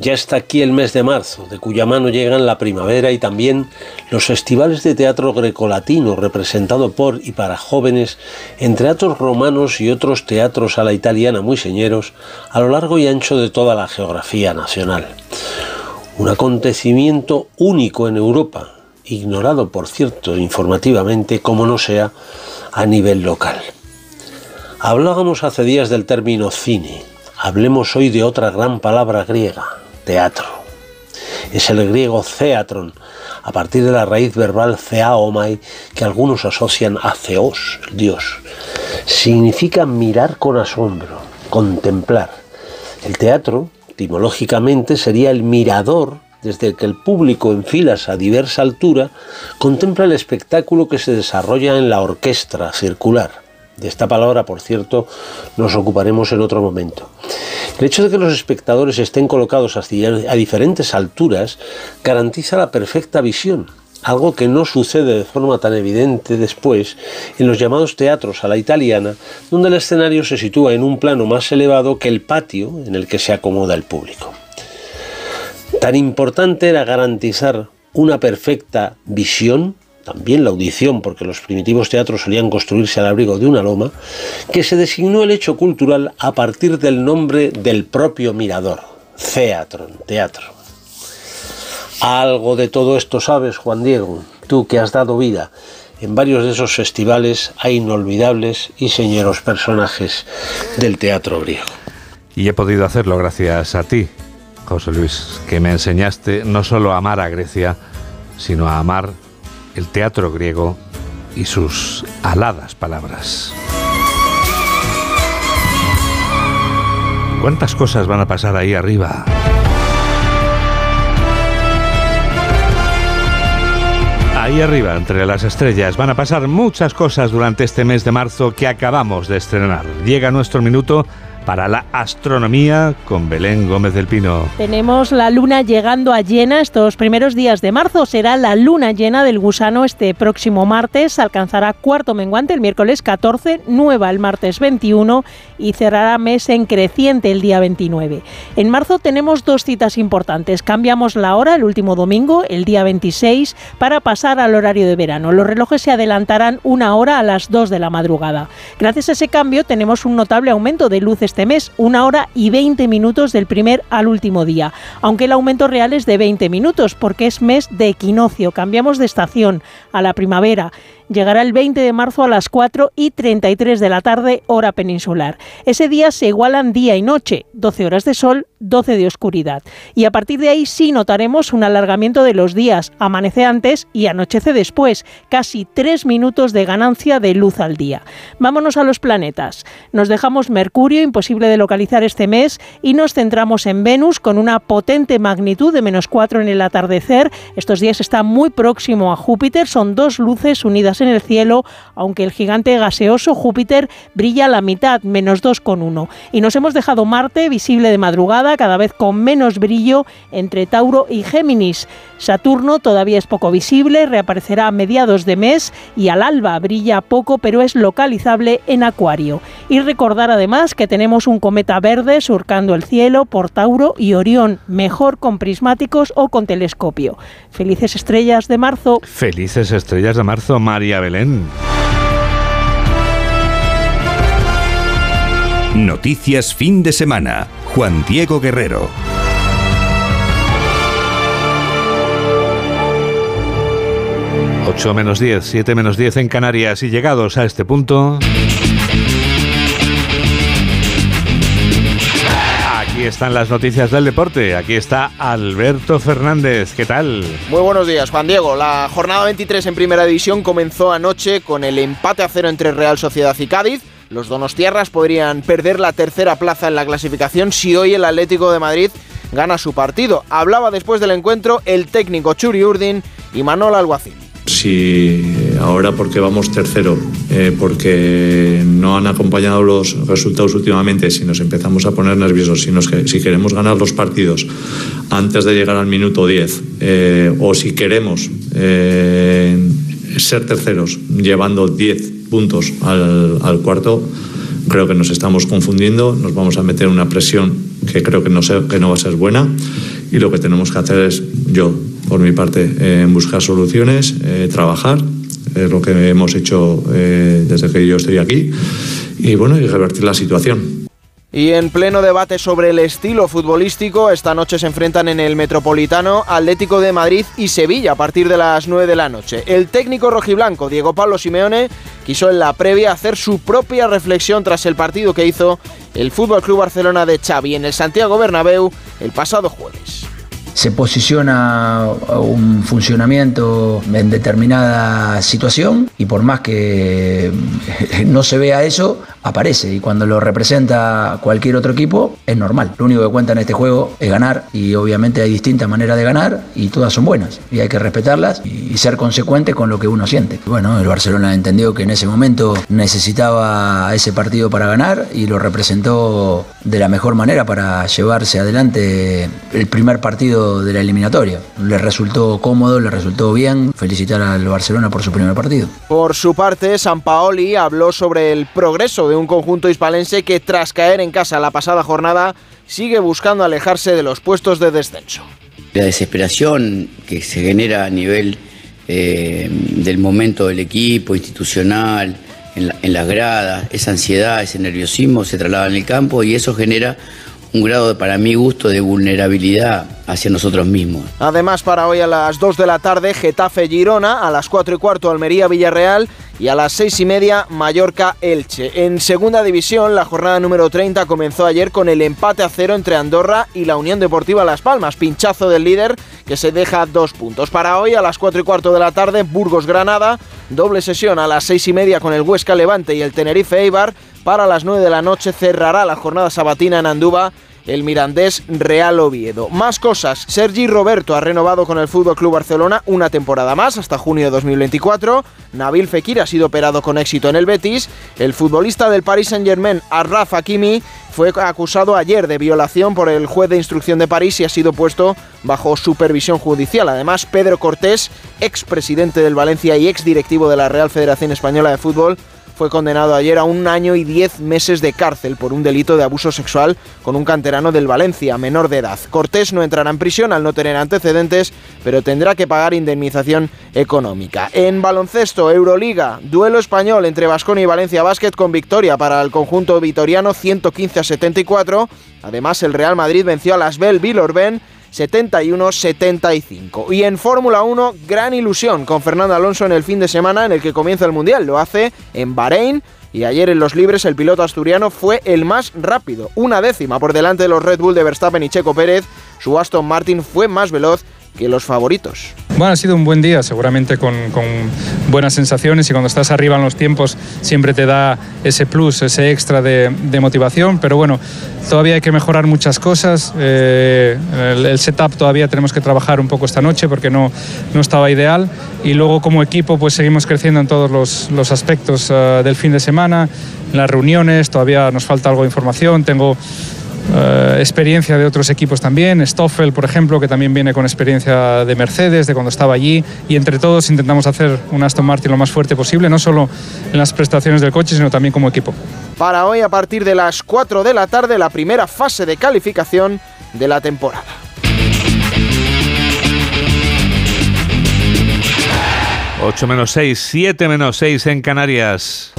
Ya está aquí el mes de marzo, de cuya mano llegan la primavera y también los festivales de teatro grecolatino representado por y para jóvenes en teatros romanos y otros teatros a la italiana muy señeros a lo largo y ancho de toda la geografía nacional. Un acontecimiento único en Europa, ignorado por cierto informativamente como no sea a nivel local. Hablábamos hace días del término cine. Hablemos hoy de otra gran palabra griega, teatro. Es el griego theatron, a partir de la raíz verbal theaomai, que algunos asocian a el dios. Significa mirar con asombro, contemplar. El teatro, etimológicamente, sería el mirador desde el que el público en filas a diversa altura contempla el espectáculo que se desarrolla en la orquestra circular. De esta palabra, por cierto, nos ocuparemos en otro momento. El hecho de que los espectadores estén colocados a diferentes alturas garantiza la perfecta visión, algo que no sucede de forma tan evidente después en los llamados teatros a la italiana, donde el escenario se sitúa en un plano más elevado que el patio en el que se acomoda el público. Tan importante era garantizar una perfecta visión, también la audición, porque los primitivos teatros solían construirse al abrigo de una loma, que se designó el hecho cultural a partir del nombre del propio mirador, Theatron, teatro. Algo de todo esto sabes, Juan Diego, tú que has dado vida en varios de esos festivales a inolvidables y señeros personajes del teatro griego. Y he podido hacerlo gracias a ti, José Luis, que me enseñaste no solo a amar a Grecia, sino a amar el teatro griego y sus aladas palabras. ¿Cuántas cosas van a pasar ahí arriba? Ahí arriba, entre las estrellas, van a pasar muchas cosas durante este mes de marzo que acabamos de estrenar. Llega nuestro minuto para la astronomía con Belén Gómez del Pino. Tenemos la luna llegando a llena estos primeros días de marzo. Será la luna llena del gusano este próximo martes. Alcanzará cuarto menguante el miércoles 14, nueva el martes 21 y cerrará mes en creciente el día 29. En marzo tenemos dos citas importantes. Cambiamos la hora el último domingo, el día 26, para pasar al horario de verano. Los relojes se adelantarán una hora a las 2 de la madrugada. Gracias a ese cambio tenemos un notable aumento de luz este mes, una hora y 20 minutos del primer al último día, aunque el aumento real es de 20 minutos porque es mes de equinoccio, cambiamos de estación a la primavera. Llegará el 20 de marzo a las 4 y 33 de la tarde, hora peninsular. Ese día se igualan día y noche, 12 horas de sol, 12 de oscuridad. Y a partir de ahí sí notaremos un alargamiento de los días, amanece antes y anochece después, casi 3 minutos de ganancia de luz al día. Vámonos a los planetas. Nos dejamos Mercurio, imposible de localizar este mes, y nos centramos en Venus con una potente magnitud de menos 4 en el atardecer. Estos días está muy próximo a Júpiter, son dos luces unidas en el cielo, aunque el gigante gaseoso Júpiter brilla a la mitad, menos 2,1. Y nos hemos dejado Marte visible de madrugada, cada vez con menos brillo entre Tauro y Géminis. Saturno todavía es poco visible, reaparecerá a mediados de mes y al alba brilla poco, pero es localizable en Acuario. Y recordar además que tenemos un cometa verde surcando el cielo por Tauro y Orión, mejor con prismáticos o con telescopio. Felices estrellas de marzo. Felices estrellas de marzo, María Belén. Noticias fin de semana. Juan Diego Guerrero. Ocho menos 10, 7 menos 10 en Canarias y llegados a este punto... Aquí están las noticias del deporte. Aquí está Alberto Fernández. ¿Qué tal? Muy buenos días, Juan Diego. La jornada 23 en Primera División comenzó anoche con el empate a cero entre Real Sociedad y Cádiz. Los donostiarras podrían perder la tercera plaza en la clasificación si hoy el Atlético de Madrid gana su partido. Hablaba después del encuentro el técnico Churi Urdin y Manuel Alguacil si ahora porque vamos tercero, eh, porque no han acompañado los resultados últimamente, si nos empezamos a poner nerviosos, si, queremos ganar los partidos antes de llegar al minuto 10, eh, o si queremos eh, ser terceros llevando 10 puntos al, al, cuarto, creo que nos estamos confundiendo, nos vamos a meter una presión que creo que no, que no va a ser buena y lo que tenemos que hacer es yo por mi parte, eh, buscar soluciones, eh, trabajar, es lo que hemos hecho eh, desde que yo estoy aquí, y bueno, y revertir la situación. Y en pleno debate sobre el estilo futbolístico, esta noche se enfrentan en el Metropolitano Atlético de Madrid y Sevilla a partir de las 9 de la noche. El técnico rojiblanco, Diego Pablo Simeone, quiso en la previa hacer su propia reflexión tras el partido que hizo el Fútbol Club Barcelona de Xavi en el Santiago Bernabéu el pasado jueves se posiciona un funcionamiento en determinada situación y por más que (laughs) no se vea eso, aparece y cuando lo representa cualquier otro equipo es normal. Lo único que cuenta en este juego es ganar y obviamente hay distintas maneras de ganar y todas son buenas y hay que respetarlas y ser consecuente con lo que uno siente. Bueno, el Barcelona entendió que en ese momento necesitaba ese partido para ganar y lo representó de la mejor manera para llevarse adelante el primer partido de la eliminatoria. Le resultó cómodo, le resultó bien. Felicitar al Barcelona por su primer partido. Por su parte, San Paoli habló sobre el progreso de un conjunto hispalense que tras caer en casa la pasada jornada sigue buscando alejarse de los puestos de descenso. La desesperación que se genera a nivel eh, del momento del equipo, institucional, en, en las gradas, esa ansiedad, ese nerviosismo se traslada en el campo y eso genera un grado, para mi gusto, de vulnerabilidad hacia nosotros mismos. Además, para hoy a las 2 de la tarde, Getafe Girona, a las 4 y cuarto Almería Villarreal y a las 6 y media Mallorca Elche. En segunda división, la jornada número 30 comenzó ayer con el empate a cero entre Andorra y la Unión Deportiva Las Palmas, pinchazo del líder que se deja dos puntos. Para hoy a las 4 y cuarto de la tarde, Burgos Granada, doble sesión a las 6 y media con el Huesca Levante y el Tenerife Eibar. Para las 9 de la noche cerrará la jornada sabatina en Andúba el mirandés Real Oviedo. Más cosas, Sergi Roberto ha renovado con el Fútbol Club Barcelona una temporada más hasta junio de 2024. Nabil Fekir ha sido operado con éxito en el Betis. El futbolista del Paris Saint-Germain, Arraf Hakimi, fue acusado ayer de violación por el juez de instrucción de París y ha sido puesto bajo supervisión judicial. Además, Pedro Cortés, expresidente del Valencia y exdirectivo de la Real Federación Española de Fútbol, fue condenado ayer a un año y diez meses de cárcel por un delito de abuso sexual con un canterano del Valencia, menor de edad. Cortés no entrará en prisión al no tener antecedentes, pero tendrá que pagar indemnización económica. En baloncesto, Euroliga, duelo español entre Vasconia y Valencia Basket con victoria para el conjunto vitoriano 115 a 74. Además, el Real Madrid venció a las Bell 71-75. Y en Fórmula 1, gran ilusión con Fernando Alonso en el fin de semana en el que comienza el Mundial. Lo hace en Bahrein. Y ayer en los libres el piloto asturiano fue el más rápido, una décima por delante de los Red Bull de Verstappen y Checo Pérez. Su Aston Martin fue más veloz que los favoritos. Bueno, ha sido un buen día, seguramente con, buenas sensaciones y cuando estás arriba en los tiempos siempre te da ese plus, ese extra de, motivación, pero bueno, todavía hay que mejorar muchas cosas. Eh, el, setup todavía tenemos que trabajar un poco esta noche porque no, no estaba ideal y luego como equipo pues seguimos creciendo en todos los, los aspectos uh, del fin de semana, en las reuniones, todavía nos falta algo de información, tengo eh, experiencia de otros equipos también, Stoffel, por ejemplo, que también viene con experiencia de Mercedes, de cuando estaba allí, y entre todos intentamos hacer un Aston Martin lo más fuerte posible, no solo en las prestaciones del coche, sino también como equipo. Para hoy, a partir de las 4 de la tarde, la primera fase de calificación de la temporada. ...8 menos 6, 7 menos 6 en Canarias.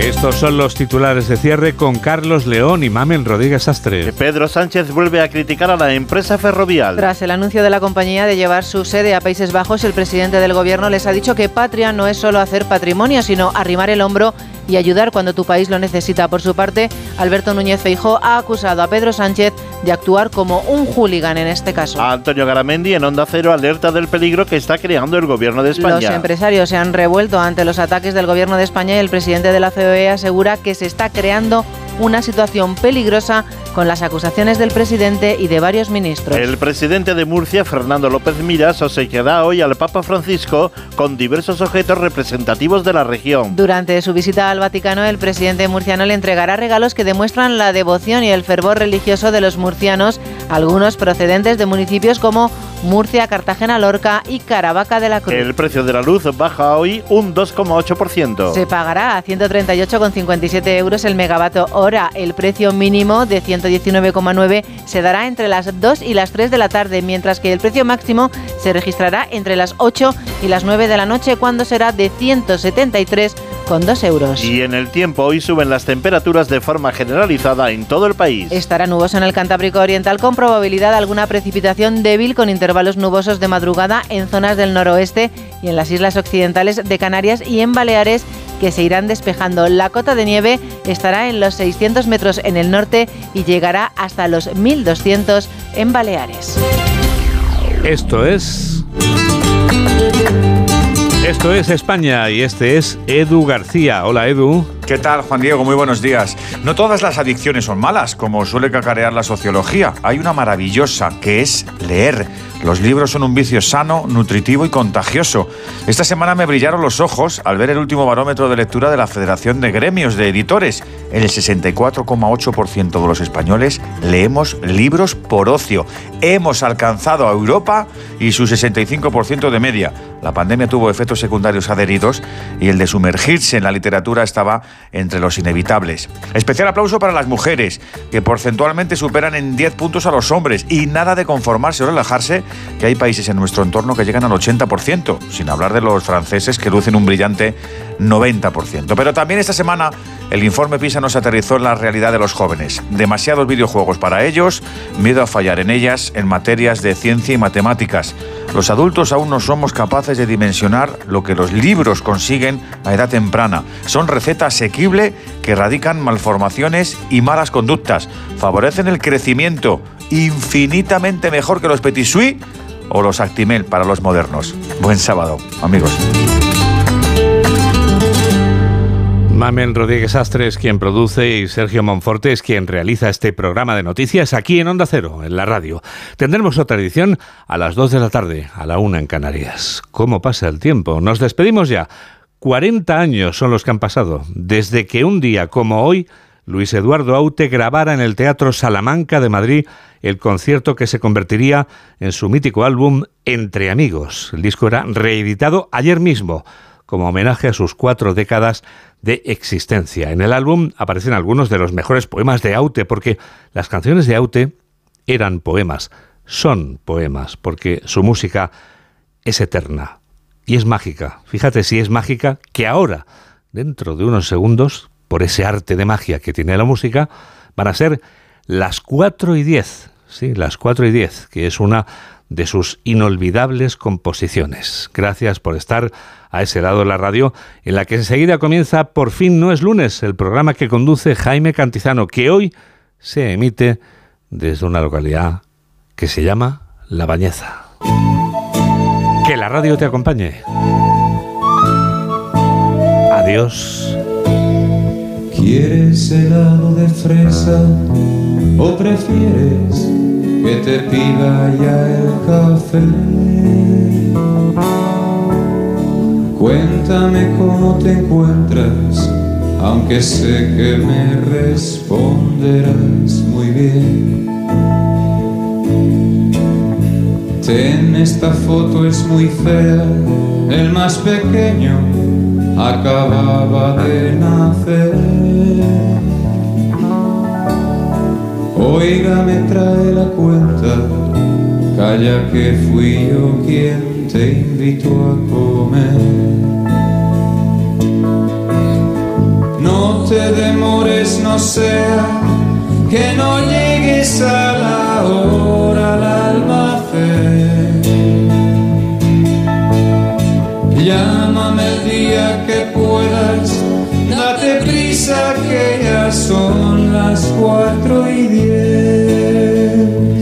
Estos son los titulares de cierre con Carlos León y Mamen Rodríguez Astre. Pedro Sánchez vuelve a criticar a la empresa ferrovial. Tras el anuncio de la compañía de llevar su sede a Países Bajos, el presidente del gobierno les ha dicho que patria no es solo hacer patrimonio, sino arrimar el hombro y ayudar cuando tu país lo necesita. Por su parte, Alberto Núñez Feijó ha acusado a Pedro Sánchez de actuar como un hooligan en este caso. Antonio Garamendi en Onda Cero alerta del peligro que está creando el gobierno de España. Los empresarios se han revuelto ante los ataques del gobierno de España y el presidente de la COE asegura que se está creando una situación peligrosa con las acusaciones del presidente y de varios ministros. El presidente de Murcia, Fernando López Miras, queda hoy al Papa Francisco con diversos objetos representativos de la región. Durante su visita al Vaticano, el presidente murciano le entregará regalos que demuestran la devoción y el fervor religioso de los murcianos, algunos procedentes de municipios como Murcia, Cartagena, Lorca y Caravaca de la Cruz. El precio de la luz baja hoy un 2,8%. Se pagará a 138,57 euros el megavatio hora. El precio mínimo de 119,9 se dará entre las 2 y las 3 de la tarde, mientras que el precio máximo se registrará entre las 8 y las 9 de la noche, cuando será de 173 con 2 euros. Y en el tiempo hoy suben las temperaturas de forma generalizada en todo el país. Estará nuboso en el Cantábrico Oriental con probabilidad de alguna precipitación débil con intervalos nubosos de madrugada en zonas del noroeste y en las islas occidentales de Canarias y en Baleares que se irán despejando. La cota de nieve estará en los 600 metros en el norte y llegará hasta los 1200 en Baleares. Esto es esto es España y este es Edu García. Hola Edu. ¿Qué tal, Juan Diego? Muy buenos días. No todas las adicciones son malas, como suele cacarear la sociología. Hay una maravillosa, que es leer. Los libros son un vicio sano, nutritivo y contagioso. Esta semana me brillaron los ojos al ver el último barómetro de lectura de la Federación de Gremios de Editores. El 64,8% de los españoles leemos libros por ocio. Hemos alcanzado a Europa y su 65% de media. La pandemia tuvo efectos secundarios adheridos y el de sumergirse en la literatura estaba entre los inevitables. Especial aplauso para las mujeres, que porcentualmente superan en 10 puntos a los hombres y nada de conformarse o relajarse, que hay países en nuestro entorno que llegan al 80%, sin hablar de los franceses que lucen un brillante 90%. Pero también esta semana el informe PISA nos aterrizó en la realidad de los jóvenes. Demasiados videojuegos para ellos, miedo a fallar en ellas en materias de ciencia y matemáticas. Los adultos aún no somos capaces de dimensionar lo que los libros consiguen a edad temprana. Son receta asequible que radican malformaciones y malas conductas. Favorecen el crecimiento infinitamente mejor que los Petit Suisse o los Actimel para los modernos. Buen sábado, amigos. Mamen Rodríguez Astre es quien produce y Sergio Monforte es quien realiza este programa de noticias aquí en Onda Cero, en la radio. Tendremos otra edición a las 2 de la tarde, a la 1 en Canarias. ¿Cómo pasa el tiempo? Nos despedimos ya. 40 años son los que han pasado desde que un día como hoy Luis Eduardo Aute grabara en el Teatro Salamanca de Madrid el concierto que se convertiría en su mítico álbum Entre Amigos. El disco era reeditado ayer mismo como homenaje a sus cuatro décadas de existencia. En el álbum aparecen algunos de los mejores poemas de Aute, porque las canciones de Aute eran poemas, son poemas, porque su música es eterna y es mágica. Fíjate si es mágica que ahora, dentro de unos segundos, por ese arte de magia que tiene la música, van a ser las cuatro y diez, sí, las cuatro y diez, que es una de sus inolvidables composiciones. Gracias por estar a ese lado de la radio, en la que enseguida comienza Por fin no es lunes, el programa que conduce Jaime Cantizano, que hoy se emite desde una localidad que se llama La Bañeza. Que la radio te acompañe. Adiós. ¿Quieres helado de fresa o prefieres que te pida ya el café? Cuéntame cómo te encuentras, aunque sé que me responderás muy bien. Ten, esta foto es muy fea, el más pequeño acababa de nacer. Oiga, me trae la cuenta, calla que fui yo quien te invitó a comer. No te demores, no sea que no llegues a la hora al almacén. Llámame el día que puedas, date son las cuatro y diez.